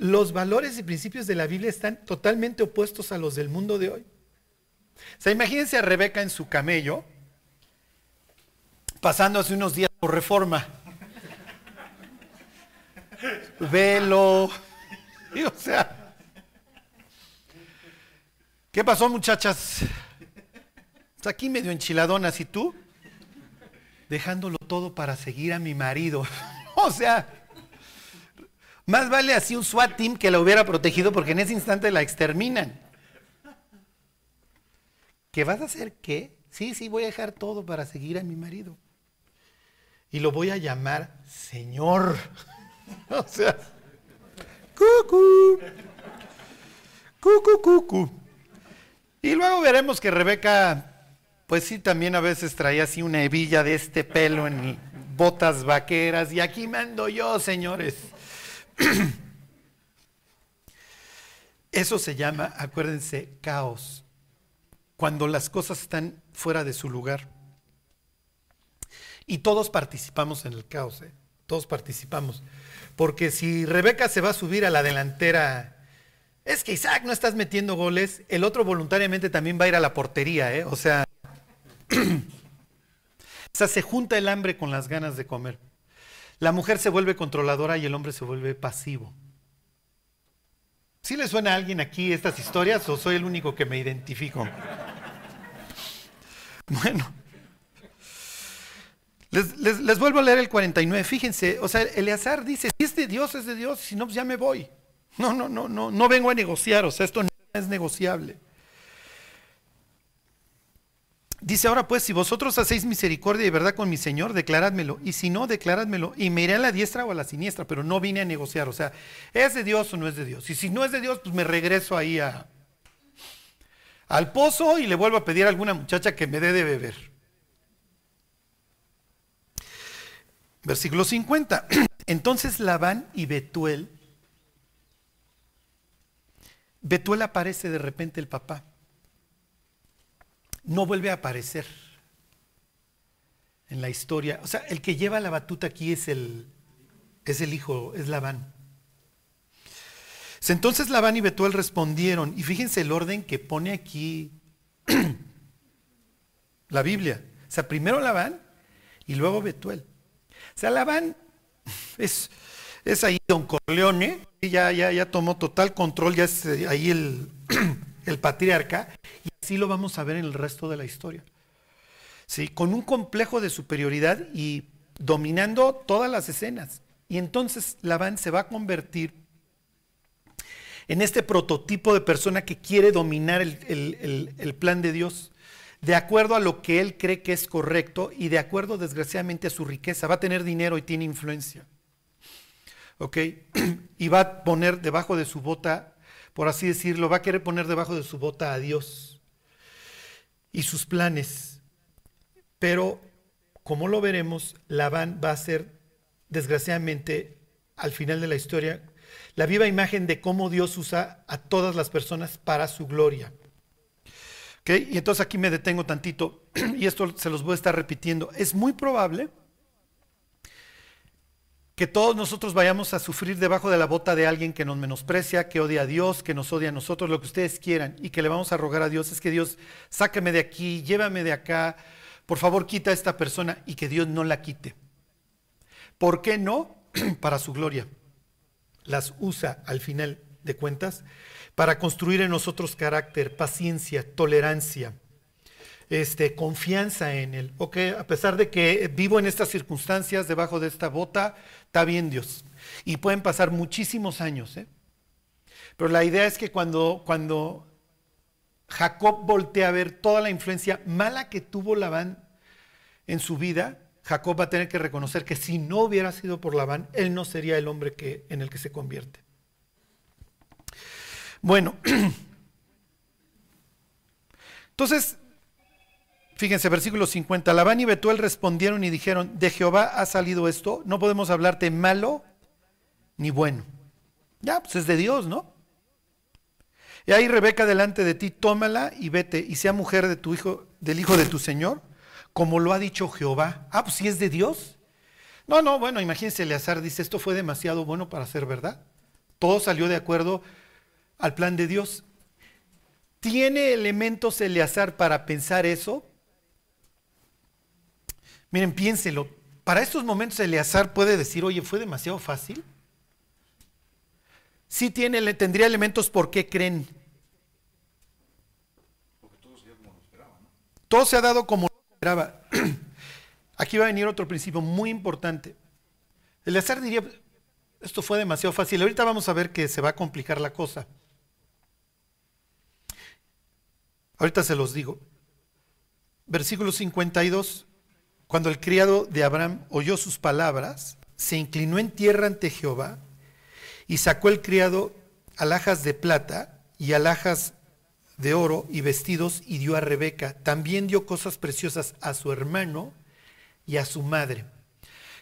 Los valores y principios de la Biblia están totalmente opuestos a los del mundo de hoy. O sea, imagínense a Rebeca en su camello, pasando hace unos días por reforma. Velo. Y, o sea, ¿qué pasó muchachas? Está aquí medio enchiladonas y tú dejándolo todo para seguir a mi marido. o sea, más vale así un SWAT team que la hubiera protegido porque en ese instante la exterminan. ¿Qué vas a hacer qué? Sí, sí, voy a dejar todo para seguir a mi marido. Y lo voy a llamar Señor. o sea, cucu. Cucu, cucu. Y luego veremos que Rebeca pues sí, también a veces traía así una hebilla de este pelo en botas vaqueras. Y aquí mando yo, señores. Eso se llama, acuérdense, caos. Cuando las cosas están fuera de su lugar. Y todos participamos en el caos, ¿eh? todos participamos. Porque si Rebeca se va a subir a la delantera, es que Isaac no estás metiendo goles, el otro voluntariamente también va a ir a la portería, ¿eh? o sea, o sea, se junta el hambre con las ganas de comer. La mujer se vuelve controladora y el hombre se vuelve pasivo. ¿Sí le suena a alguien aquí estas historias o soy el único que me identifico? Bueno, les, les- vuelvo a leer el 49. Fíjense, o sea, Eleazar dice, si es de Dios, es de Dios, si no, pues ya me voy. No, no, no, no, no vengo a negociar, o sea, esto no es negociable. Dice ahora pues, si vosotros hacéis misericordia y verdad con mi Señor, declarádmelo. Y si no, declarádmelo. Y me iré a la diestra o a la siniestra, pero no vine a negociar. O sea, ¿es de Dios o no es de Dios? Y si no es de Dios, pues me regreso ahí a, al pozo y le vuelvo a pedir a alguna muchacha que me dé de beber. Versículo 50. Entonces Labán y Betuel, Betuel aparece de repente el papá no vuelve a aparecer en la historia. O sea, el que lleva la batuta aquí es el, es el hijo, es Labán. Entonces Labán y Betuel respondieron, y fíjense el orden que pone aquí la Biblia. O sea, primero Labán y luego Betuel. O sea, Labán es, es ahí Don Corleone, ya, ya, ya tomó total control, ya es ahí el, el patriarca, y así lo vamos a ver en el resto de la historia. ¿Sí? Con un complejo de superioridad y dominando todas las escenas. Y entonces Labán se va a convertir en este prototipo de persona que quiere dominar el, plan de Dios de acuerdo a lo que él cree que es correcto y de acuerdo desgraciadamente a su riqueza. Va a tener dinero y tiene influencia. ¿Ok? Y va a poner debajo de su bota, por así decirlo, va a querer poner debajo de su bota a Dios y sus planes. Pero, como lo veremos, Labán va a ser, desgraciadamente, al final de la historia, la viva imagen de cómo Dios usa a todas las personas para su gloria. ¿Ok? Y entonces aquí me detengo tantito, y esto se los voy a estar repitiendo. Es muy probable que todos nosotros vayamos a sufrir debajo de la bota de alguien que nos menosprecia, que odia a Dios, que nos odia a nosotros, lo que ustedes quieran, y que le vamos a rogar a Dios es que Dios sáqueme de aquí, llévame de acá, por favor quita a esta persona y que Dios no la quite. ¿Por qué no? Para su gloria. Las usa al final de cuentas para construir en nosotros carácter, paciencia, tolerancia, este, confianza en Él. Ok, a pesar de que vivo en estas circunstancias, debajo de esta bota, está bien Dios. Y pueden pasar muchísimos años. ¿eh? Pero la idea es que cuando, cuando Jacob voltea a ver toda la influencia mala que tuvo Labán en su vida, Jacob va a tener que reconocer que si no hubiera sido por Labán, él no sería el hombre que, en el que se convierte. Bueno, entonces, fíjense, versículo 50, Labán y Betuel respondieron y dijeron, de Jehová ha salido esto, no podemos hablarte malo ni bueno. Ya, pues es de Dios, ¿no? Y ahí Rebeca delante de ti, tómala y vete y sea mujer de tu hijo, del hijo de tu Señor, como lo ha dicho Jehová. Ah, pues si es de Dios. No, no, bueno, imagínense, Eleazar dice, esto fue demasiado bueno para ser verdad. Todo salió de acuerdo al plan de Dios. ¿Tiene elementos Eleazar para pensar eso? Miren, piénselo. Para estos momentos Eleazar puede decir, oye, fue demasiado fácil. Sí tiene, le- tendría elementos por qué creen. Todo se ha dado como lo esperaba. Aquí va a venir otro principio muy importante. Eleazar diría, esto fue demasiado fácil. Ahorita vamos a ver que se va a complicar la cosa. Ahorita se los digo. Versículo 52. Cuando el criado de Abraham oyó sus palabras, se inclinó en tierra ante Jehová y sacó el criado alhajas de plata y alhajas de oro y vestidos y dio a Rebeca. También dio cosas preciosas a su hermano y a su madre.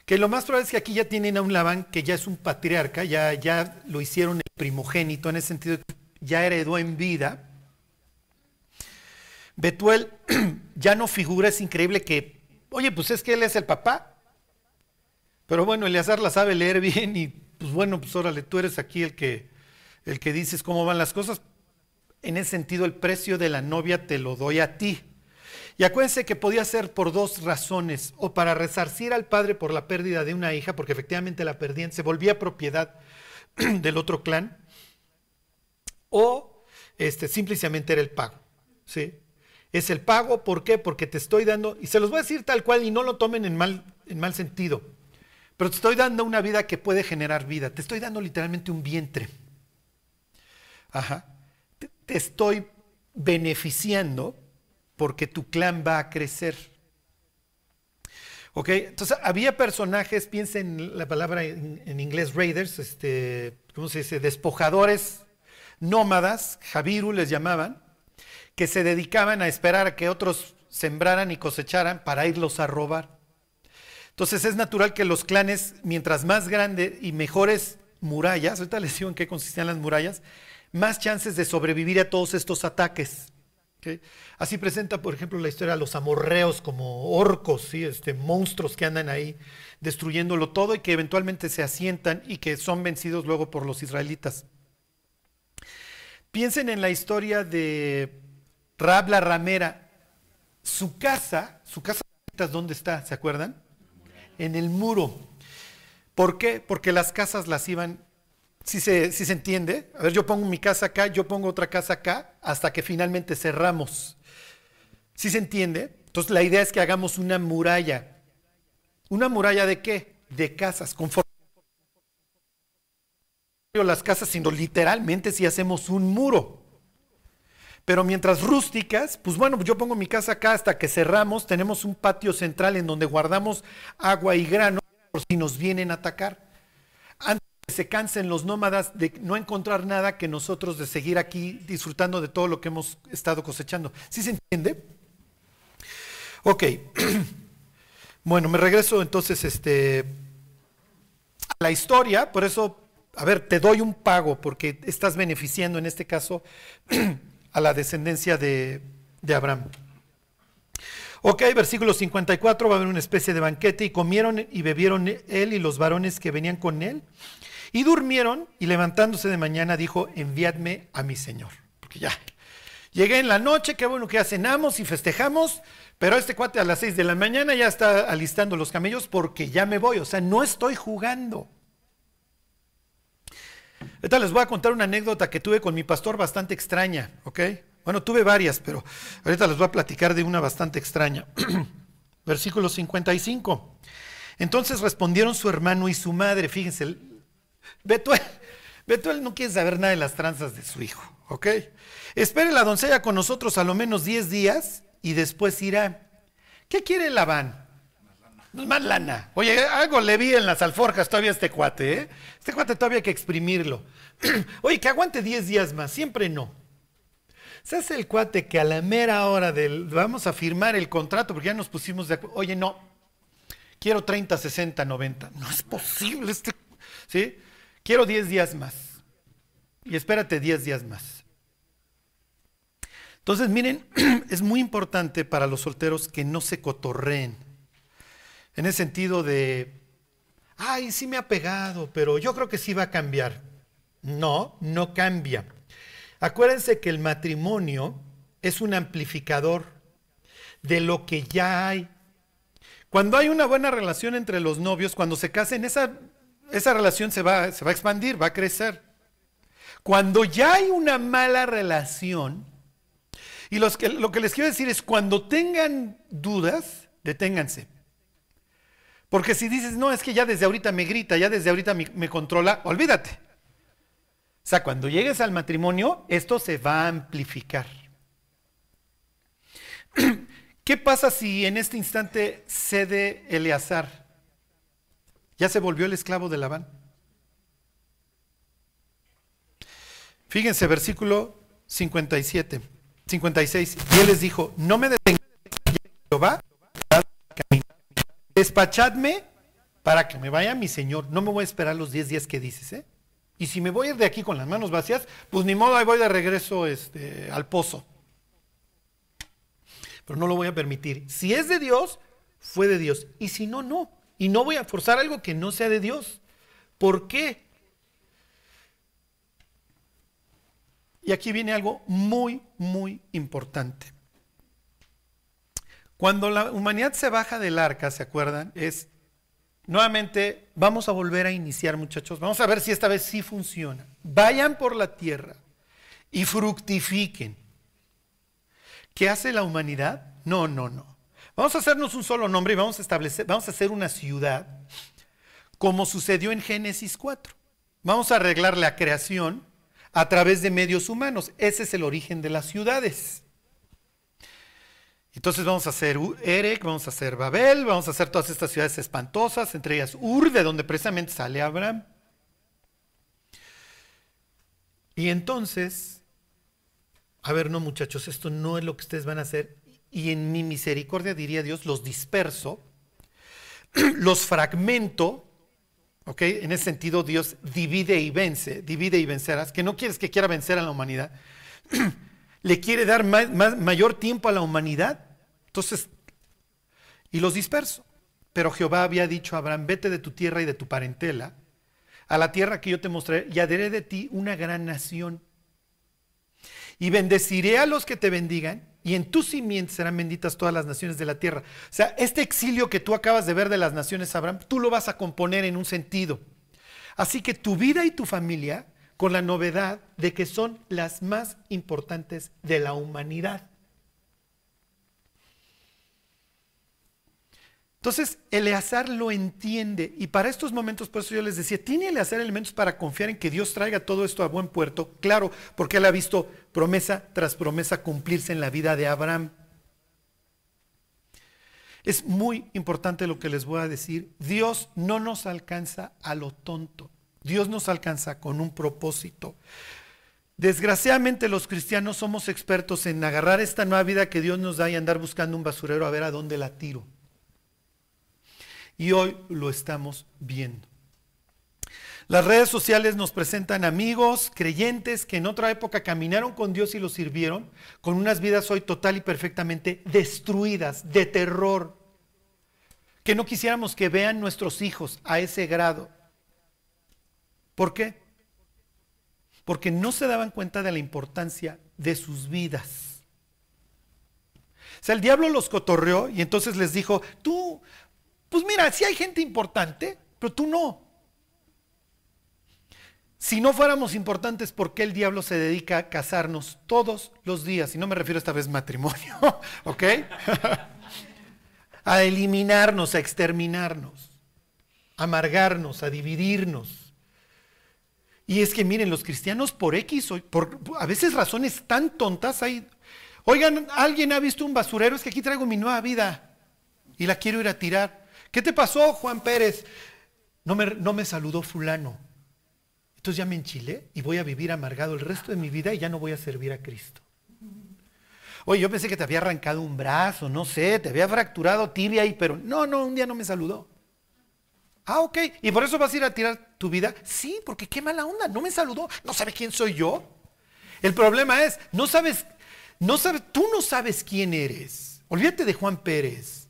Que lo más probable es que aquí ya tienen a un Labán que ya es un patriarca, ya, ya lo hicieron el primogénito, en ese sentido ya heredó en vida, Betuel ya no figura, es increíble que, oye, pues es que él es el papá. Pero bueno, Eleazar la sabe leer bien y pues bueno, pues órale, tú eres aquí el que, el que dices cómo van las cosas. En ese sentido, el precio de la novia te lo doy a ti. Y acuérdense que podía ser por dos razones, o para resarcir al padre por la pérdida de una hija, porque efectivamente la perdían, se volvía propiedad del otro clan, o este, simplemente era el pago. ¿sí? Es el pago, ¿por qué? Porque te estoy dando, y se los voy a decir tal cual y no lo tomen en mal, en mal sentido, pero te estoy dando una vida que puede generar vida, te estoy dando literalmente un vientre. Ajá. Te, estoy beneficiando porque tu clan va a crecer. ¿Ok? Entonces, había personajes, piensen en la palabra en, en, inglés raiders, este, ¿cómo se dice? Despojadores nómadas, Javiru les llamaban, que se dedicaban a esperar a que otros sembraran y cosecharan para irlos a robar. Entonces es natural que los clanes, mientras más grandes y mejores murallas, ahorita les digo en qué consistían las murallas, más chances de sobrevivir a todos estos ataques. Así presenta, por ejemplo, la historia de los amorreos como orcos, ¿sí? este, monstruos que andan ahí destruyéndolo todo y que eventualmente se asientan y que son vencidos luego por los israelitas. Piensen en la historia de Rab la ramera. Su casa, su casa, ¿dónde está? ¿Se acuerdan? En el muro. ¿Por qué? Porque las casas las iban, si se, si se entiende, a ver, yo pongo mi casa acá, yo pongo otra casa acá, hasta que finalmente cerramos. ¿Sí se entiende? Entonces la idea es que hagamos una muralla. ¿Una muralla de qué? De casas, conforme las casas, sino literalmente si hacemos un muro. Pero mientras rústicas, pues bueno, yo pongo mi casa acá hasta que cerramos, tenemos un patio central en donde guardamos agua y grano por si nos vienen a atacar. Antes que se cansen los nómadas de no encontrar nada que nosotros de seguir aquí disfrutando de todo lo que hemos estado cosechando. ¿Sí se entiende? Ok. Bueno, me regreso entonces este, a la historia, por eso a ver, te doy un pago porque estás beneficiando en este caso a la descendencia de, de, Abraham. Ok, versículo 54, va a haber una especie de banquete y comieron y bebieron él y los varones que venían con él y durmieron y levantándose de mañana dijo, enviadme a mi Señor. Porque ya, llegué en la noche, qué bueno que ya cenamos y festejamos, pero este cuate a las 6 de la mañana ya está alistando los camellos porque ya me voy, o sea, no estoy jugando. Ahorita les voy a contar una anécdota que tuve con mi pastor bastante extraña, ¿ok? Bueno, tuve varias, pero ahorita les voy a platicar de una bastante extraña. Versículo 55. Entonces respondieron su hermano y su madre, fíjense, Betuel, Betuel no quiere saber nada de las tranzas de su hijo, ¿ok? Espere la doncella con nosotros a lo menos 10 días y después irá. ¿Qué quiere Labán? Más lana. Oye, algo le vi en las alforjas todavía este cuate, ¿eh? Este cuate todavía hay que exprimirlo. Oye, que aguante 10 días más, siempre no. Se hace el cuate que a la mera hora del vamos a firmar el contrato, porque ya nos pusimos de acuerdo. Oye, no, quiero 30, 60, 90. No es posible este. ¿Sí? Quiero 10 días más. Y espérate 10 días más. Entonces, miren, es muy importante para los solteros que no se cotorreen en el sentido de, ay, sí me ha pegado, pero yo creo que sí va a cambiar. No, no cambia. Acuérdense que el matrimonio es un amplificador de lo que ya hay. Cuando hay una buena relación entre los novios, cuando se casen, esa, esa relación se va, se va a expandir, va a crecer. Cuando ya hay una mala relación, y que, lo que les quiero decir es, cuando tengan dudas, deténganse. Porque si dices, no, es que ya desde ahorita me grita, ya desde ahorita me, controla, olvídate. O sea, cuando llegues al matrimonio, esto se va a amplificar. ¿Qué pasa si en este instante cede Eleazar? ¿Ya se volvió el esclavo de Labán? Fíjense, versículo 57, 56. Y él les dijo, no me detengan, Jehová, despachadme para que me vaya mi Señor. No me voy a esperar los 10 días que dices, ¿eh? Y si me voy de aquí con las manos vacías, pues ni modo, ahí voy de regreso este, al pozo. Pero no lo voy a permitir. Si es de Dios, fue de Dios. Y si no, no. Y no voy a forzar algo que no sea de Dios. ¿Por qué? Y aquí viene algo muy, muy importante. Cuando la humanidad se baja del arca, ¿se acuerdan? Es, nuevamente, vamos a volver a iniciar, muchachos. Vamos a ver si esta vez sí funciona. Vayan por la tierra y fructifiquen. ¿Qué hace la humanidad? No, no, no. Vamos a hacernos un solo nombre y vamos a establecer, vamos a hacer una ciudad como sucedió en Génesis 4. Vamos a arreglar la creación a través de medios humanos. Ese es el origen de las ciudades. Entonces vamos a hacer Erek, vamos a hacer Babel, vamos a hacer todas estas ciudades espantosas, entre ellas Ur, de donde precisamente sale Abraham. Y entonces, a ver, no muchachos, esto no es lo que ustedes van a hacer. Y en mi misericordia, diría Dios, los disperso, los fragmento, ¿ok? En ese sentido, Dios divide y vence, divide y vencerás, que no quieres que quiera vencer a la humanidad. Le quiere dar mayor tiempo a la humanidad entonces, y los disperso. Pero Jehová había dicho a Abraham, vete de tu tierra y de tu parentela, a la tierra que yo te mostraré, y haré de ti una gran nación. Y bendeciré a los que te bendigan, y en tu simiente serán benditas todas las naciones de la tierra. O sea, este exilio que tú acabas de ver de las naciones, Abraham, tú lo vas a componer en un sentido. Así que tu vida y tu familia, con la novedad de que son las más importantes de la humanidad. Entonces, Eleazar lo entiende y para estos momentos, por eso yo les decía, ¿tiene Eleazar elementos para confiar en que Dios traiga todo esto a buen puerto? Claro, porque él ha visto promesa tras promesa cumplirse en la vida de Abraham. Es muy importante lo que les voy a decir. Dios no nos alcanza a lo tonto. Dios nos alcanza con un propósito. Desgraciadamente los cristianos somos expertos en agarrar esta nueva vida que Dios nos da y andar buscando un basurero a ver a dónde la tiro. Y hoy lo estamos viendo. Las redes sociales nos presentan amigos, creyentes que en otra época caminaron con Dios y lo sirvieron, con unas vidas hoy total y perfectamente destruidas, de terror, que no quisiéramos que vean nuestros hijos a ese grado. ¿Por qué? Porque no se daban cuenta de la importancia de sus vidas. O sea, el diablo los cotorreó y entonces les dijo, tú pues mira, si hay gente importante, pero tú no. Si no fuéramos importantes, ¿por qué el diablo se dedica a casarnos todos los días? Y no me refiero esta vez matrimonio, ¿ok? a eliminarnos, a exterminarnos, a amargarnos, a dividirnos. Y es que miren, los cristianos por X, por a veces razones tan tontas hay. Oigan, alguien ha visto un basurero, es que aquí traigo mi nueva vida y la quiero ir a tirar. ¿Qué te pasó, Juan Pérez? No me, no me saludó fulano. Entonces ya me enchilé y voy a vivir amargado el resto de mi vida y ya no voy a servir a Cristo. Oye, yo pensé que te había arrancado un brazo, no sé, te había fracturado tibia ahí, pero no, no, un día no me saludó. Ah, ok. ¿Y por eso vas a ir a tirar tu vida? Sí, porque qué mala onda, no me saludó, no sabe quién soy yo. El problema es, no sabes, no sabes, tú no sabes quién eres. Olvídate de Juan Pérez.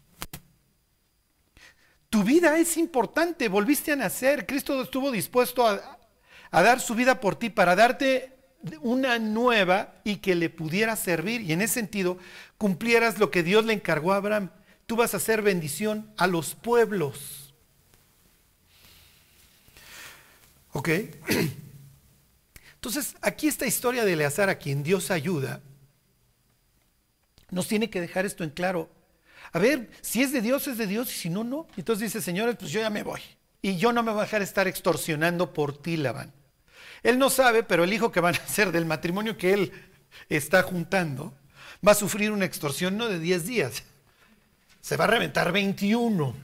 Tu vida es importante, volviste a nacer, Cristo estuvo dispuesto a, dar su vida por ti para darte una nueva y que le pudiera servir y en ese sentido cumplieras lo que Dios le encargó a Abraham. Tú vas a hacer bendición a los pueblos. ¿Ok? Entonces, aquí esta historia de Eleazar a quien Dios ayuda, nos tiene que dejar esto en claro. A ver, si es de Dios, es de Dios, y si no, no. Entonces dice, señores, pues yo ya me voy. Y yo no me voy a dejar estar extorsionando por ti, Labán. Él no sabe, pero el hijo que van a hacer del matrimonio que él está juntando va a sufrir una extorsión no de 10 días. Se va a reventar 21,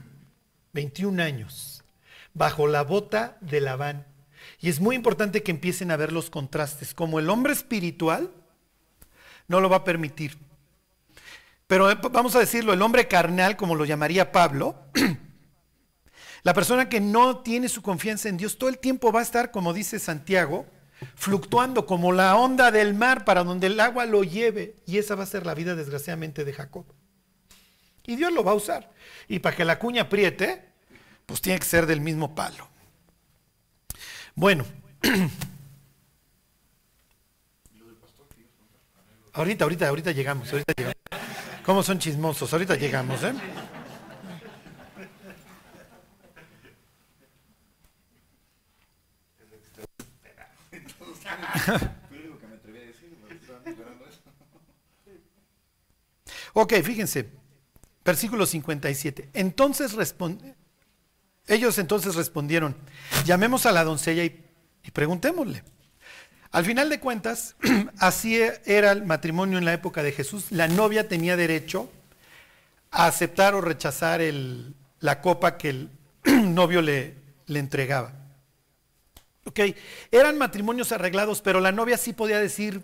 21 años, bajo la bota de Labán. Y es muy importante que empiecen a ver los contrastes. Como el hombre espiritual no lo va a permitir. Pero eh, vamos a decirlo, el hombre carnal, como lo llamaría Pablo, La persona que no tiene su confianza en Dios todo el tiempo va a estar, como dice Santiago, fluctuando como la onda del mar para donde el agua lo lleve. Y esa va a ser la vida, desgraciadamente, de Jacob. Y Dios lo va a usar. Y para que la cuña apriete, pues tiene que ser del mismo palo. Bueno. Ahorita, ahorita, ahorita llegamos, ahorita llegamos. ¿Cómo son chismosos? Ahorita llegamos, ¿eh? Ok, fíjense, versículo 57. Entonces ellos entonces respondieron, llamemos a la doncella y preguntémosle. Al final de cuentas, así era el matrimonio en la época de Jesús. La novia tenía derecho a aceptar o rechazar el- la copa que el novio le, le entregaba. Ok, eran matrimonios arreglados, pero la novia sí podía decir,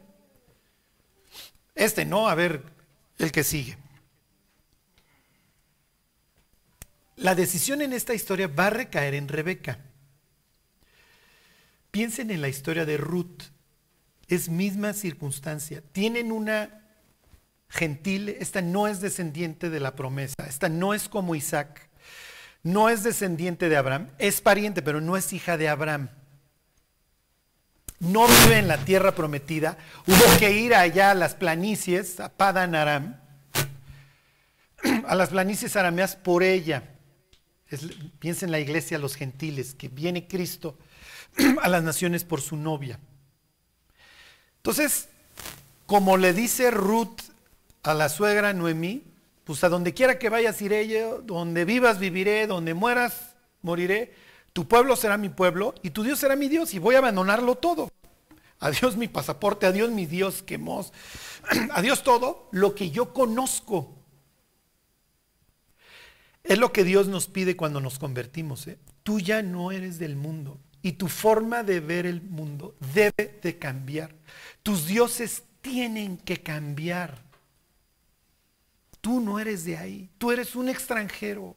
este no, a ver, el que sigue. La decisión en esta historia va a recaer en Rebeca. Piensen en la historia de Ruth. Es misma circunstancia. Tienen una gentil, esta no es descendiente de la promesa, esta no es como Isaac, no es descendiente de Abraham, es pariente, pero no es hija de Abraham. No vive en la tierra prometida, hubo que ir allá a las planicies, a Padan Aram, a las planicies arameas por ella. Es- piensa en la iglesia, los gentiles, que viene Cristo a las naciones por su novia. Entonces, como le dice Ruth a la suegra Noemí, pues a donde quiera que vayas iré yo, donde vivas viviré, donde mueras moriré, tu pueblo será mi pueblo y tu Dios será mi Dios y voy a abandonarlo todo. Adiós mi pasaporte, adiós mi Dios quemos, adiós todo lo que yo conozco. Es lo que Dios nos pide cuando nos convertimos. ¿eh? Tú ya no eres del mundo y tu forma de ver el mundo debe de cambiar. Tus dioses tienen que cambiar. Tú no eres de ahí, tú eres un extranjero.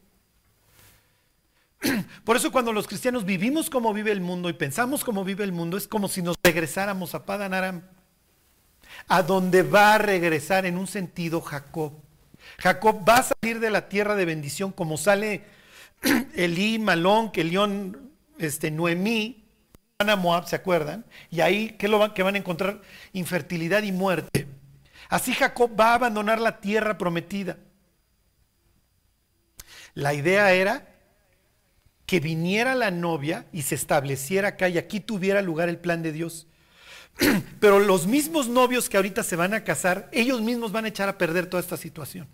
Por eso cuando los cristianos vivimos como vive el mundo y pensamos como vive el mundo, es como si nos regresáramos a Padan Aram, a donde va a regresar en un sentido Jacob. Jacob va a salir de la tierra de bendición como sale Elí, Malón, que León, este, Noemí, van a Moab, ¿se acuerdan? Y ahí, ¿qué, lo van, que van a encontrar? Infertilidad y muerte. Así Jacob va a abandonar la tierra prometida. La idea era que viniera la novia y se estableciera acá y aquí tuviera lugar el plan de Dios. Pero los mismos novios que ahorita se van a casar, ellos mismos van a echar a perder toda esta situación.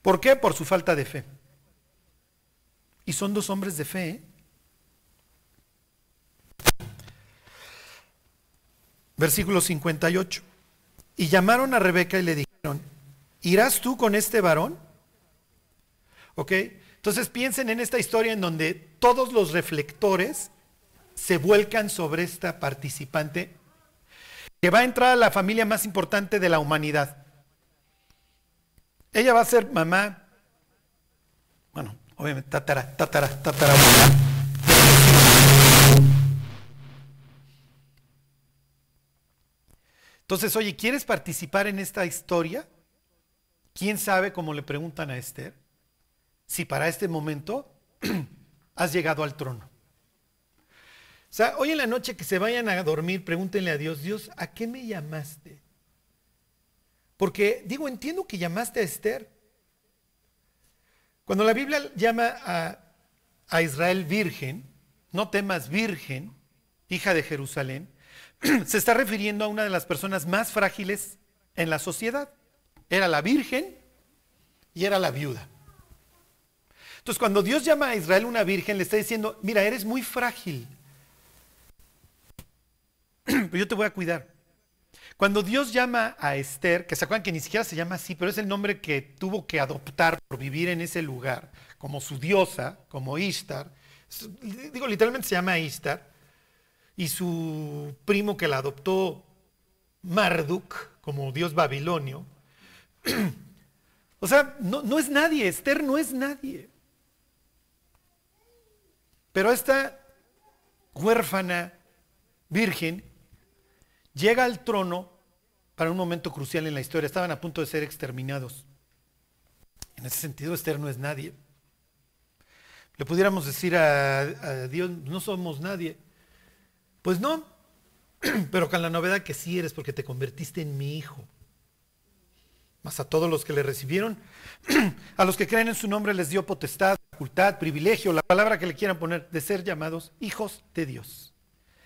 ¿Por qué? Por su falta de fe. Y son dos hombres de fe. ¿eh? Versículo 58. Y llamaron a Rebeca y le dijeron, ¿irás tú con este varón? ¿Ok? Entonces piensen en esta historia en donde todos los reflectores se vuelcan sobre esta participante que va a entrar a la familia más importante de la humanidad. Ella va a ser mamá, bueno, obviamente tatara, tatara, tatara, Entonces, oye, ¿quieres participar en esta historia? ¿Quién sabe cómo le preguntan a Esther? Si para este momento has llegado al trono. O sea, hoy en la noche que se vayan a dormir, pregúntenle a Dios, Dios, ¿a qué me llamaste? Porque digo, entiendo que llamaste a Esther. Cuando la Biblia llama a, a Israel virgen, no temas virgen, hija de Jerusalén, se está refiriendo a una de las personas más frágiles en la sociedad. Era la virgen y era la viuda. Entonces, cuando Dios llama a Israel una virgen, le está diciendo, mira, eres muy frágil, pero yo te voy a cuidar. Cuando Dios llama a Esther, que se acuerdan que ni siquiera se llama así, pero es el nombre que tuvo que adoptar por vivir en ese lugar, como su diosa, como Ishtar, digo, literalmente se llama Ishtar, y su primo que la adoptó, Marduk, como dios babilonio. o sea, no, no es nadie, Esther no es nadie. Pero esta huérfana virgen llega al trono para un momento crucial en la historia. Estaban a punto de ser exterminados. En ese sentido, Esther no es nadie. Le pudiéramos decir a, a Dios, no somos nadie. Pues no, pero con la novedad que sí eres porque te convertiste en mi hijo. Mas a todos los que le recibieron, a los que creen en su nombre les dio potestad, facultad, privilegio, la palabra que le quieran poner, de ser llamados hijos de Dios,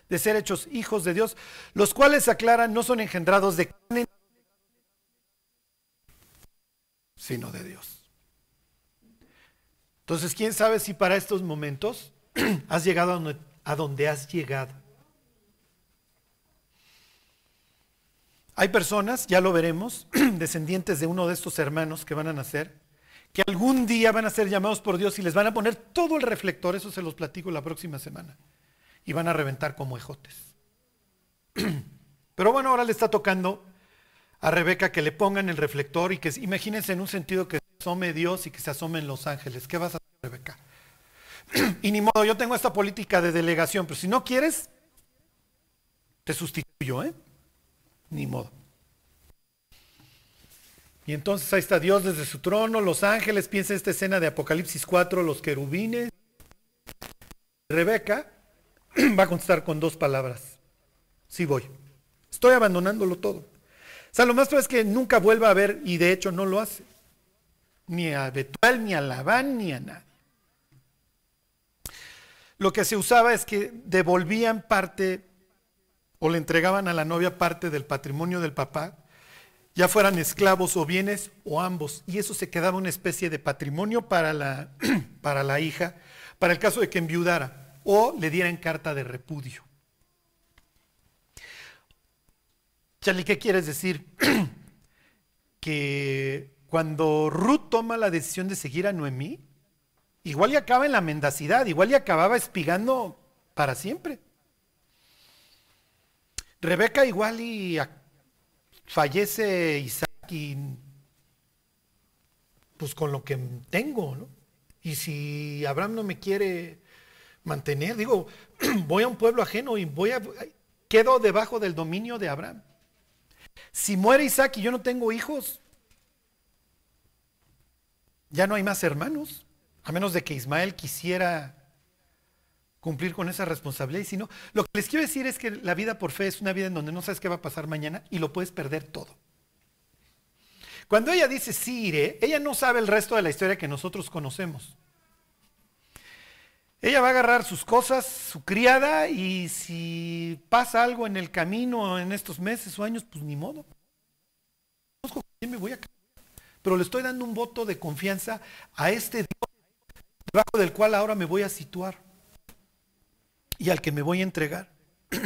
de ser hechos hijos de Dios, los cuales aclaran no son engendrados de carne, sino de Dios. Entonces, ¿quién sabe si para estos momentos has llegado a donde, a donde has llegado? Hay personas, ya lo veremos, descendientes de uno de estos hermanos que van a nacer, que algún día van a ser llamados por Dios y les van a poner todo el reflector, eso se los platico la próxima semana, y van a reventar como ejotes. Pero bueno, ahora le está tocando a Rebeca que le pongan el reflector y que imagínense en un sentido que se asome Dios y que se asomen los ángeles. ¿Qué vas a hacer, Rebeca? y ni modo, yo tengo esta política de delegación, pero si no quieres, te sustituyo, ¿eh? Ni modo. Y entonces ahí está Dios desde su trono, los ángeles, piensa esta escena de Apocalipsis 4, los querubines. Rebeca va a contestar con dos palabras. Sí voy. Estoy abandonándolo todo. O es que nunca vuelva a ver, y de hecho no lo hace. Ni a Betuel, ni a Labán, ni a nadie. Lo que se usaba es que devolvían parte o le entregaban a la novia parte del patrimonio del papá, ya fueran esclavos o bienes o ambos, y eso se quedaba una especie de patrimonio para la, para la hija, para el caso de que enviudara o le dieran carta de repudio. Charlie, ¿qué quieres decir? que cuando Ruth toma la decisión de seguir a Noemí, igual y acaba en la mendacidad, igual y acababa espigando para siempre. Rebeca igual y fallece Isaac y pues con lo que tengo, ¿no? Y si Abraham no me quiere mantener, digo, voy a un pueblo ajeno y voy a quedo debajo del dominio de Abraham. Si muere Isaac y yo no tengo hijos, ya no hay más hermanos, a menos de que Ismael quisiera cumplir con esa responsabilidad. Y si no, lo que les quiero decir es que la vida por fe es una vida en donde no sabes qué va a pasar mañana y lo puedes perder todo. Cuando ella dice sí iré, ella no sabe el resto de la historia que nosotros conocemos. Ella va a agarrar sus cosas, su criada, y si pasa algo en el camino en estos meses o años, pues ni modo. me voy a Pero le estoy dando un voto de confianza a este Dios debajo del cual ahora me voy a situar y al que me voy a entregar.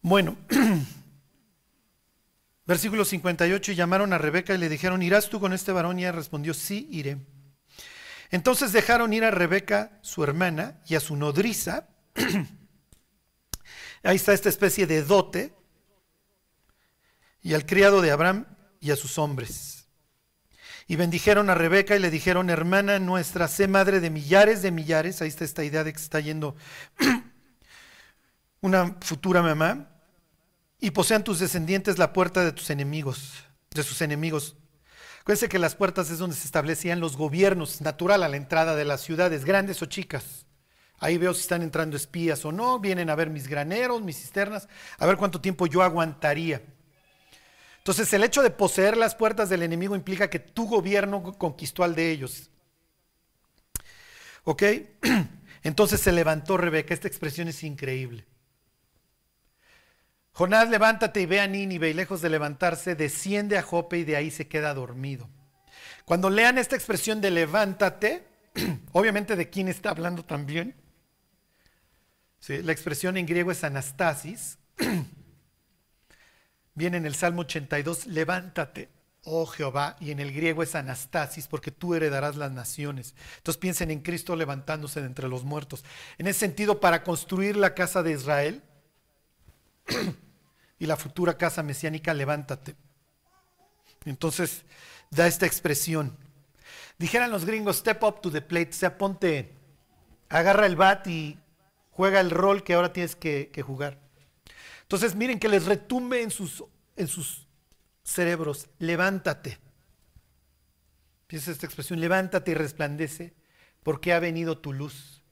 bueno, versículo 58, llamaron a Rebeca y le dijeron, ¿irás tú con este varón? Y ella respondió, sí, iré. Entonces dejaron ir a Rebeca, su hermana, y a su nodriza. Ahí está esta especie de dote. Y al criado de Abraham y a sus hombres. Y bendijeron a Rebeca y le dijeron, hermana nuestra, sé madre de millares de millares. Ahí está esta idea de que está yendo una futura mamá. Y posean tus descendientes la puerta de tus enemigos, de sus enemigos. Acuérdense que las puertas es donde se establecían los gobiernos, natural a la entrada de las ciudades, grandes o chicas. Ahí veo si están entrando espías o no, vienen a ver mis graneros, mis cisternas, a ver cuánto tiempo yo aguantaría. Entonces el hecho de poseer las puertas del enemigo implica que tu gobierno conquistó al de ellos. ¿Ok? Entonces se levantó Rebeca. Esta expresión es increíble. Jonás, levántate y ve a Nínive y lejos de levantarse, desciende a Jope y de ahí se queda dormido. Cuando lean esta expresión de levántate, obviamente de quién está hablando también. la expresión en griego es anastasis, viene en el Salmo 82, levántate, oh Jehová, y en el griego es anastasis, porque tú heredarás las naciones. Entonces piensen en Cristo levantándose de entre los muertos. En ese sentido, para construir la casa de Israel y la futura casa mesiánica, levántate. Entonces da esta expresión. Dijeran los gringos, step up to the plate, o sea, ponte, agarra el bat y juega el rol que ahora tienes que, que jugar. Entonces, miren que les retumbe en sus, en sus cerebros, levántate. Piensa esta expresión, levántate y resplandece, porque ha venido tu luz.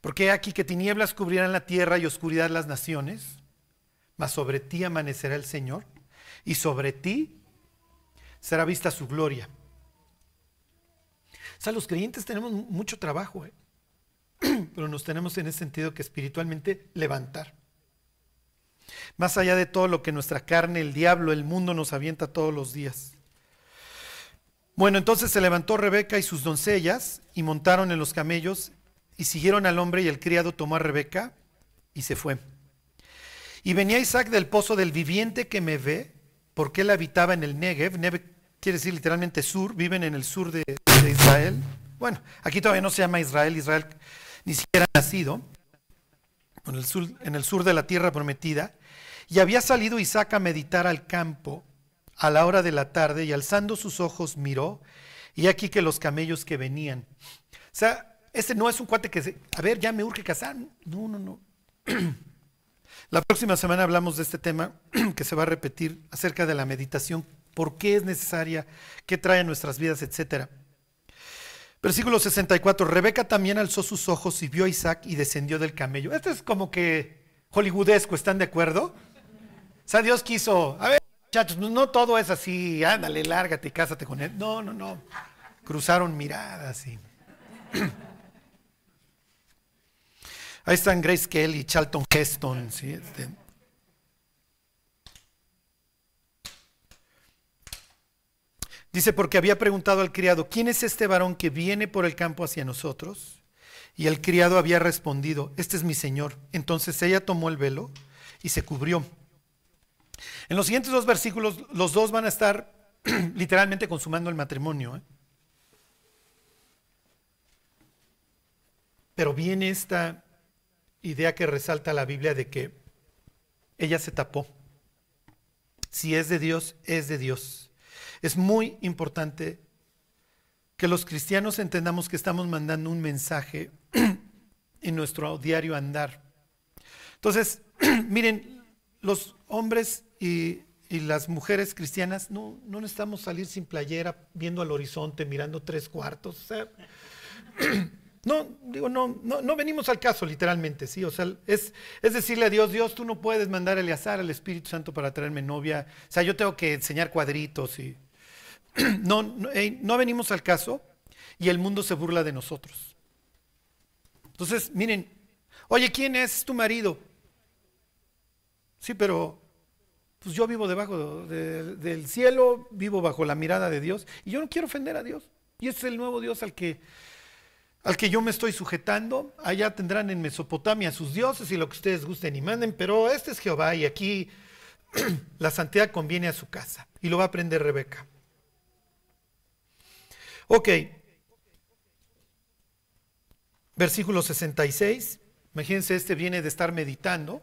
Porque aquí que tinieblas cubrirán la tierra y oscuridad las naciones, mas sobre ti amanecerá el Señor, y sobre ti será vista su gloria. O sea, los creyentes tenemos mucho trabajo, ¿eh? pero nos tenemos en ese sentido que espiritualmente levantar. Más allá de todo lo que nuestra carne, el diablo, el mundo nos avienta todos los días. Bueno, entonces se levantó Rebeca y sus doncellas y montaron en los camellos y siguieron al hombre y el criado tomó a Rebeca y se fue. Y venía Isaac del pozo del viviente que me ve, porque él habitaba en el Negev. Negev quiere decir literalmente sur, viven en el sur de, Israel. Bueno, aquí todavía no se llama Israel, Israel ni siquiera ha nacido, en el, sur, en el sur de la tierra prometida. Y había salido Isaac a meditar al campo a la hora de la tarde y alzando sus ojos miró y aquí que los camellos que venían. O sea, este no es un cuate que se, a ver, ya me urge casar. No, no, no. La próxima semana hablamos de este tema que se va a repetir acerca de la meditación, por qué es necesaria, qué trae a nuestras vidas, etcétera. Versículo 64. Rebeca también alzó sus ojos y vio a Isaac y descendió del camello. Esto es como que hollywoodesco, ¿están de acuerdo? Sea, Dios quiso, a ver, muchachos, no todo es así, ándale, lárgate y cásate con él. No, no, no. Cruzaron miradas y... Ahí están Grace Kelly Charlton Heston. Este. Dice, porque había preguntado al criado, ¿quién es este varón que viene por el campo hacia nosotros? Y el criado había respondido, este es mi señor. Entonces ella tomó el velo y se cubrió. En los siguientes dos versículos, los dos van a estar literalmente consumando el matrimonio. ¿eh? Pero viene esta idea que resalta la Biblia de que ella se tapó. Si es de Dios, es de Dios. Es muy importante que los cristianos entendamos que estamos mandando un mensaje en nuestro diario andar. Entonces, miren, los hombres y, las mujeres cristianas no, no, necesitamos salir sin playera, viendo al horizonte, mirando tres cuartos. No, digo, no, no, no, venimos al caso literalmente, ¿sí? O sea, es, es decirle a Dios, Dios, tú no puedes mandar a Eleazar al Espíritu Santo para traerme novia. O sea, yo tengo que enseñar cuadritos y... No, no, no venimos al caso y el mundo se burla de nosotros. Entonces, miren, oye, ¿quién es tu marido? Sí, pero pues yo vivo debajo de, del cielo, vivo bajo la mirada de Dios y yo no quiero ofender a Dios. Y es el nuevo Dios al que, al que yo me estoy sujetando. Allá tendrán en Mesopotamia sus dioses y lo que ustedes gusten y manden, pero este es Jehová y aquí la santidad conviene a su casa. Y lo va a aprender Rebeca. Ok. Versículo 66. Imagínense, este viene de estar meditando.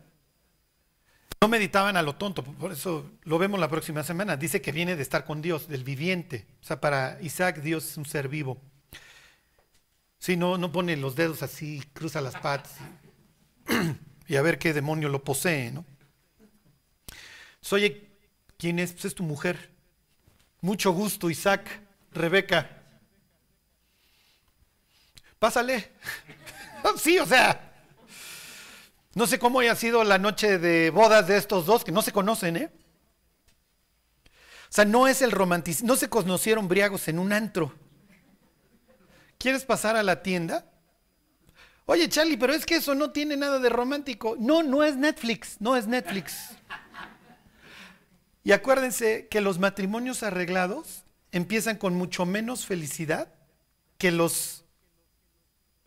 No meditaban a lo tonto, por eso lo vemos la próxima semana. Dice que viene de estar con Dios, del viviente. O sea, para Isaac Dios es un ser vivo. Si no, no pone los dedos así, cruza las patas y a ver qué demonio lo posee, ¿no? Oye, ¿quién es? Pues es tu mujer. Mucho gusto, Isaac, Rebeca. Pásale. sí, o sea. No sé cómo haya sido la noche de bodas de estos dos, que no se conocen, ¿eh? O sea, no es el romanticismo, no se conocieron briagos en un antro. ¿Quieres pasar a la tienda? Oye, Charlie, pero es que eso no tiene nada de romántico. No, no es Netflix, no es Netflix. Y acuérdense que los matrimonios arreglados empiezan con mucho menos felicidad que los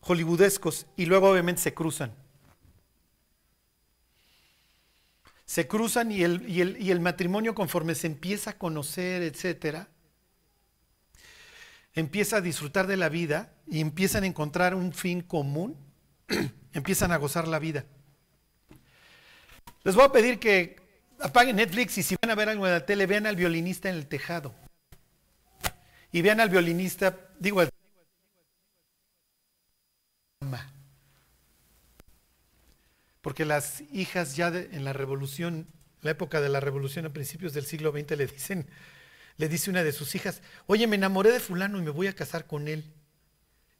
hollywoodescos y luego obviamente se cruzan. Se cruzan y el, y el, y el matrimonio conforme se empieza a conocer, etcétera, empieza a disfrutar de la vida y empiezan a encontrar un fin común, empiezan a gozar la vida. Les voy a pedir que apaguen Netflix y si van a ver algo en la tele, vean al violinista en el tejado. Y vean al violinista digo, el- Porque las hijas ya de- en la revolución, en la época de la revolución a principios del siglo XX le dicen, le dice una de sus hijas, oye, me enamoré de fulano y me voy a casar con él.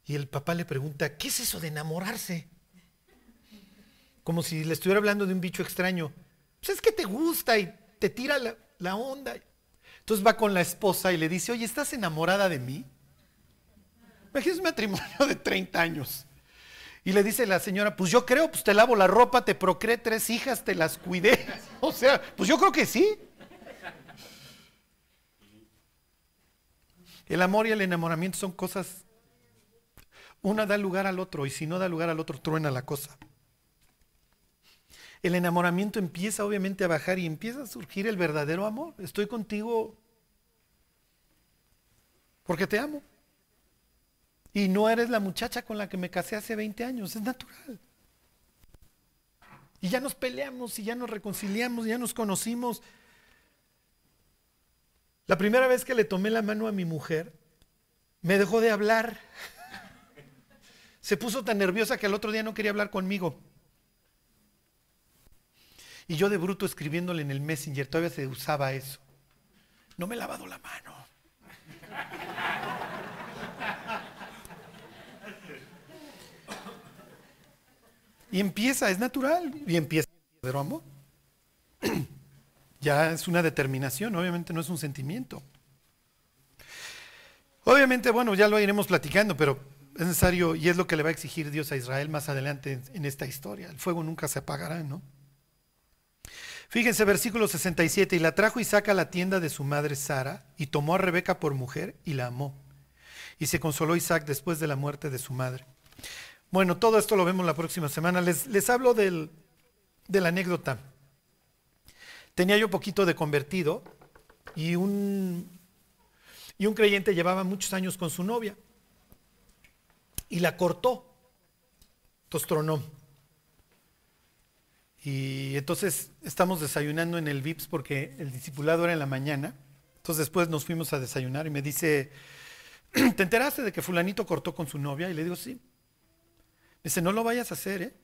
Y el papá le pregunta, ¿qué es eso de enamorarse? Como si le estuviera hablando de un bicho extraño. Pues es que te gusta y te tira la, la onda. Entonces va con la esposa y le dice, oye, ¿estás enamorada de mí? Imagínate un matrimonio de 30 años. Y le dice la señora, pues yo creo, pues te lavo la ropa, te procreé tres hijas, te las cuidé. O sea, pues yo creo que sí. El amor y el enamoramiento son cosas, una da lugar al otro y si no da lugar al otro, truena la cosa. El enamoramiento empieza obviamente a bajar y empieza a surgir el verdadero amor. Estoy contigo porque te amo. Y no eres la muchacha con la que me casé hace 20 años, es natural. Y ya nos peleamos, y ya nos reconciliamos, y ya nos conocimos. La primera vez que le tomé la mano a mi mujer, me dejó de hablar. Se puso tan nerviosa que al otro día no quería hablar conmigo. Y yo de bruto escribiéndole en el Messenger, todavía se usaba eso. No me he lavado la mano. Y empieza, es natural, y empieza el amor. ya es una determinación, obviamente no es un sentimiento. Obviamente, bueno, ya lo iremos platicando, pero es necesario y es lo que le va a exigir Dios a Israel más adelante en, en esta historia. El fuego nunca se apagará, ¿no? Fíjense, versículo 67, y la trajo Isaac a la tienda de su madre Sara, y tomó a Rebeca por mujer, y la amó. Y se consoló Isaac después de la muerte de su madre. Bueno, todo esto lo vemos la próxima semana. Les, les hablo del, de la anécdota. Tenía yo poquito de convertido, y un, y un creyente llevaba muchos años con su novia, y la cortó, entonces tronó. Y entonces estamos desayunando en el VIPS porque el discipulado era en la mañana. Entonces después nos fuimos a desayunar y me dice, ¿te enteraste de que fulanito cortó con su novia? Y le digo, sí. Dice, no lo vayas a hacer, ¿eh?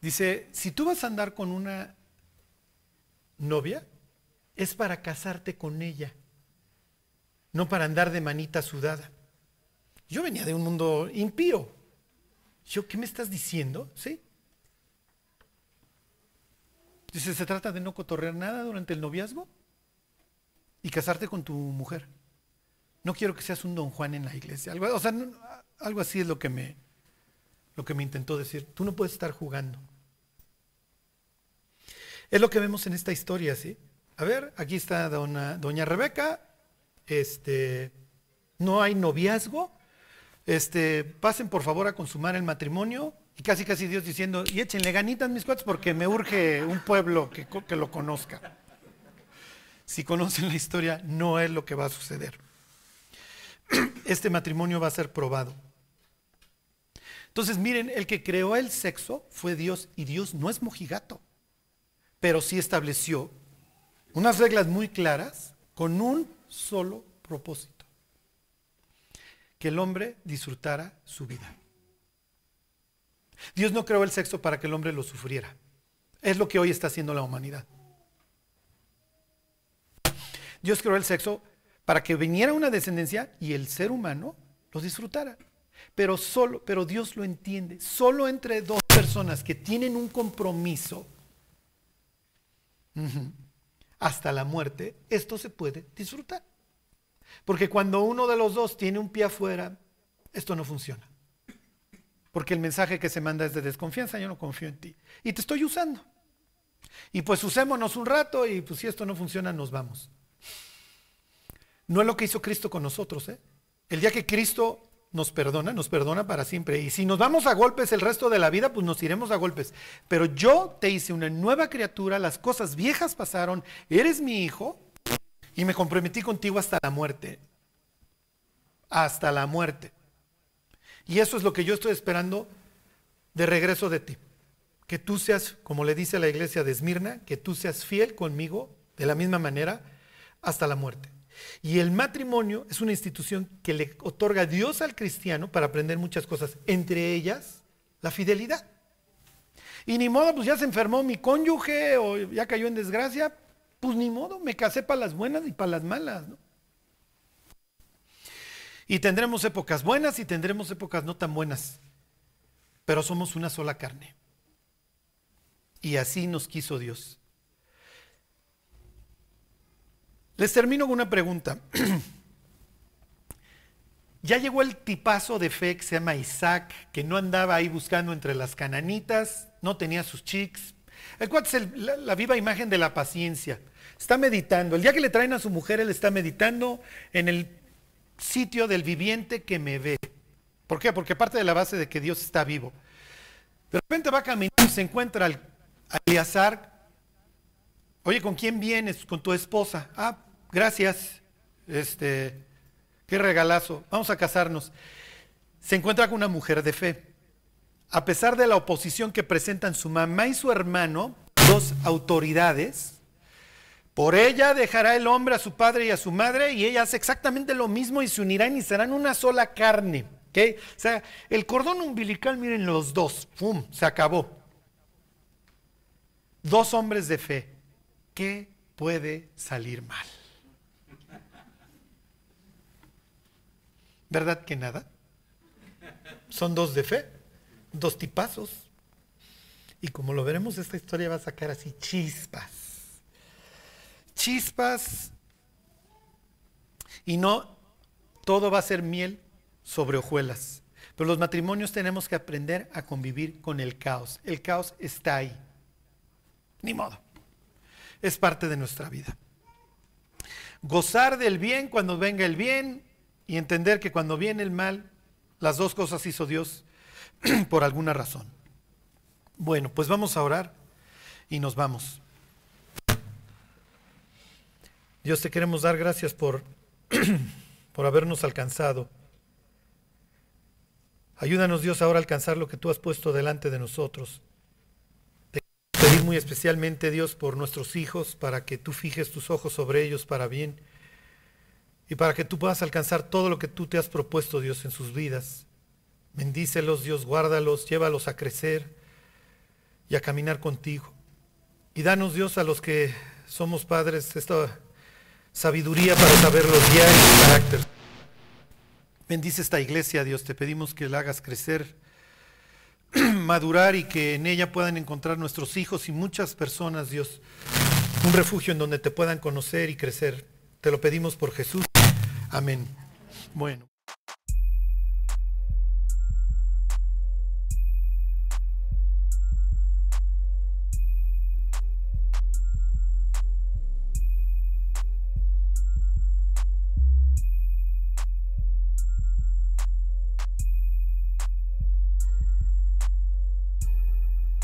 Dice, si tú vas a andar con una novia, es para casarte con ella, no para andar de manita sudada. Yo venía de un mundo impío, yo, ¿qué me estás diciendo? ¿Sí? Dice, se trata de no cotorrear nada durante el noviazgo y casarte con tu mujer. No quiero que seas un don Juan en la iglesia. Algo, o sea, algo así es lo que, me, lo que me intentó decir. Tú no puedes estar jugando. Es lo que vemos en esta historia, ¿sí? A ver, aquí está dona, doña Rebeca. Este, no hay noviazgo este, pasen por favor a consumar el matrimonio. Y casi casi Dios diciendo, y échenle ganitas mis cuates porque me urge un pueblo que, que lo conozca. Si conocen la historia, no es lo que va a suceder. Este matrimonio va a ser probado. Entonces, miren, el que creó el sexo fue Dios y Dios no es mojigato, pero sí estableció unas reglas muy claras con un solo propósito que el hombre disfrutara su vida. Dios no creó el sexo para que el hombre lo sufriera. Es lo que hoy está haciendo la humanidad. Dios creó el sexo para que viniera una descendencia y el ser humano lo disfrutara. Pero solo, pero Dios lo entiende. Solo entre dos personas que tienen un compromiso hasta la muerte, esto se puede disfrutar. Porque cuando uno de los dos tiene un pie afuera, esto no funciona. Porque el mensaje que se manda es de desconfianza, yo no confío en ti. Y te estoy usando. Y pues usémonos un rato y pues si esto no funciona, nos vamos. No es lo que hizo Cristo con nosotros. ¿eh? El día que Cristo nos perdona, nos perdona para siempre. Y si nos vamos a golpes el resto de la vida, pues nos iremos a golpes. Pero yo te hice una nueva criatura, las cosas viejas pasaron, eres mi hijo y me comprometí contigo hasta la muerte. Hasta la muerte. Y eso es lo que yo estoy esperando de regreso de ti. Que tú seas, como le dice la iglesia de Esmirna, que tú seas fiel conmigo de la misma manera hasta la muerte. Y el matrimonio es una institución que le otorga Dios al cristiano para aprender muchas cosas, entre ellas la fidelidad. Y ni modo, pues ya se enfermó mi cónyuge o ya cayó en desgracia, pues ni modo, me casé para las buenas y para las malas, ¿no? Y tendremos épocas buenas y tendremos épocas no tan buenas, pero somos una sola carne. Y así nos quiso Dios. Les termino con una pregunta. ya llegó el tipazo de fe que se llama Isaac, que no andaba ahí buscando entre las cananitas, no tenía sus chicks. El cual es la, viva imagen de la paciencia. Está meditando. El día que le traen a su mujer, él está meditando en el sitio del viviente que me ve. ¿Por qué? Porque parte de la base de que Dios está vivo. De repente va caminando y se encuentra al, a Eleazar. Oye, ¿con quién vienes? Con tu esposa. Ah, gracias. Este, qué regalazo. Vamos a casarnos. Se encuentra con una mujer de fe. A pesar de la oposición que presentan su mamá y su hermano, dos autoridades, por ella dejará el hombre a su padre y a su madre y ella hace exactamente lo mismo y se unirán y serán una sola carne. ¿okay? O sea, el cordón umbilical, miren los dos, ¡pum! Se acabó. Dos hombres de fe. ¿Qué puede salir mal? ¿Verdad que nada? Son dos de fe, dos tipazos. Y como lo veremos, esta historia va a sacar así chispas chispas y no todo va a ser miel sobre hojuelas. Pero los matrimonios tenemos que aprender a convivir con el caos. El caos está ahí. Ni modo. Es parte de nuestra vida. Gozar del bien cuando venga el bien y entender que cuando viene el mal, las dos cosas hizo Dios por alguna razón. Bueno, pues vamos a orar y nos vamos. Dios te queremos dar gracias por, por habernos alcanzado. Ayúdanos Dios ahora a alcanzar lo que tú has puesto delante de nosotros. Te pedir muy especialmente Dios por nuestros hijos, para que tú fijes tus ojos sobre ellos para bien y para que tú puedas alcanzar todo lo que tú te has propuesto Dios en sus vidas. Bendícelos Dios, guárdalos, llévalos a crecer y a caminar contigo. Y danos Dios a los que somos padres esta sabiduría para saberlos guiar y carácter. Bendice esta iglesia, Dios, te pedimos que la hagas crecer, madurar y que en ella puedan encontrar nuestros hijos y muchas personas, Dios, un refugio en donde te puedan conocer y crecer. Te lo pedimos por Jesús. Amén. Bueno.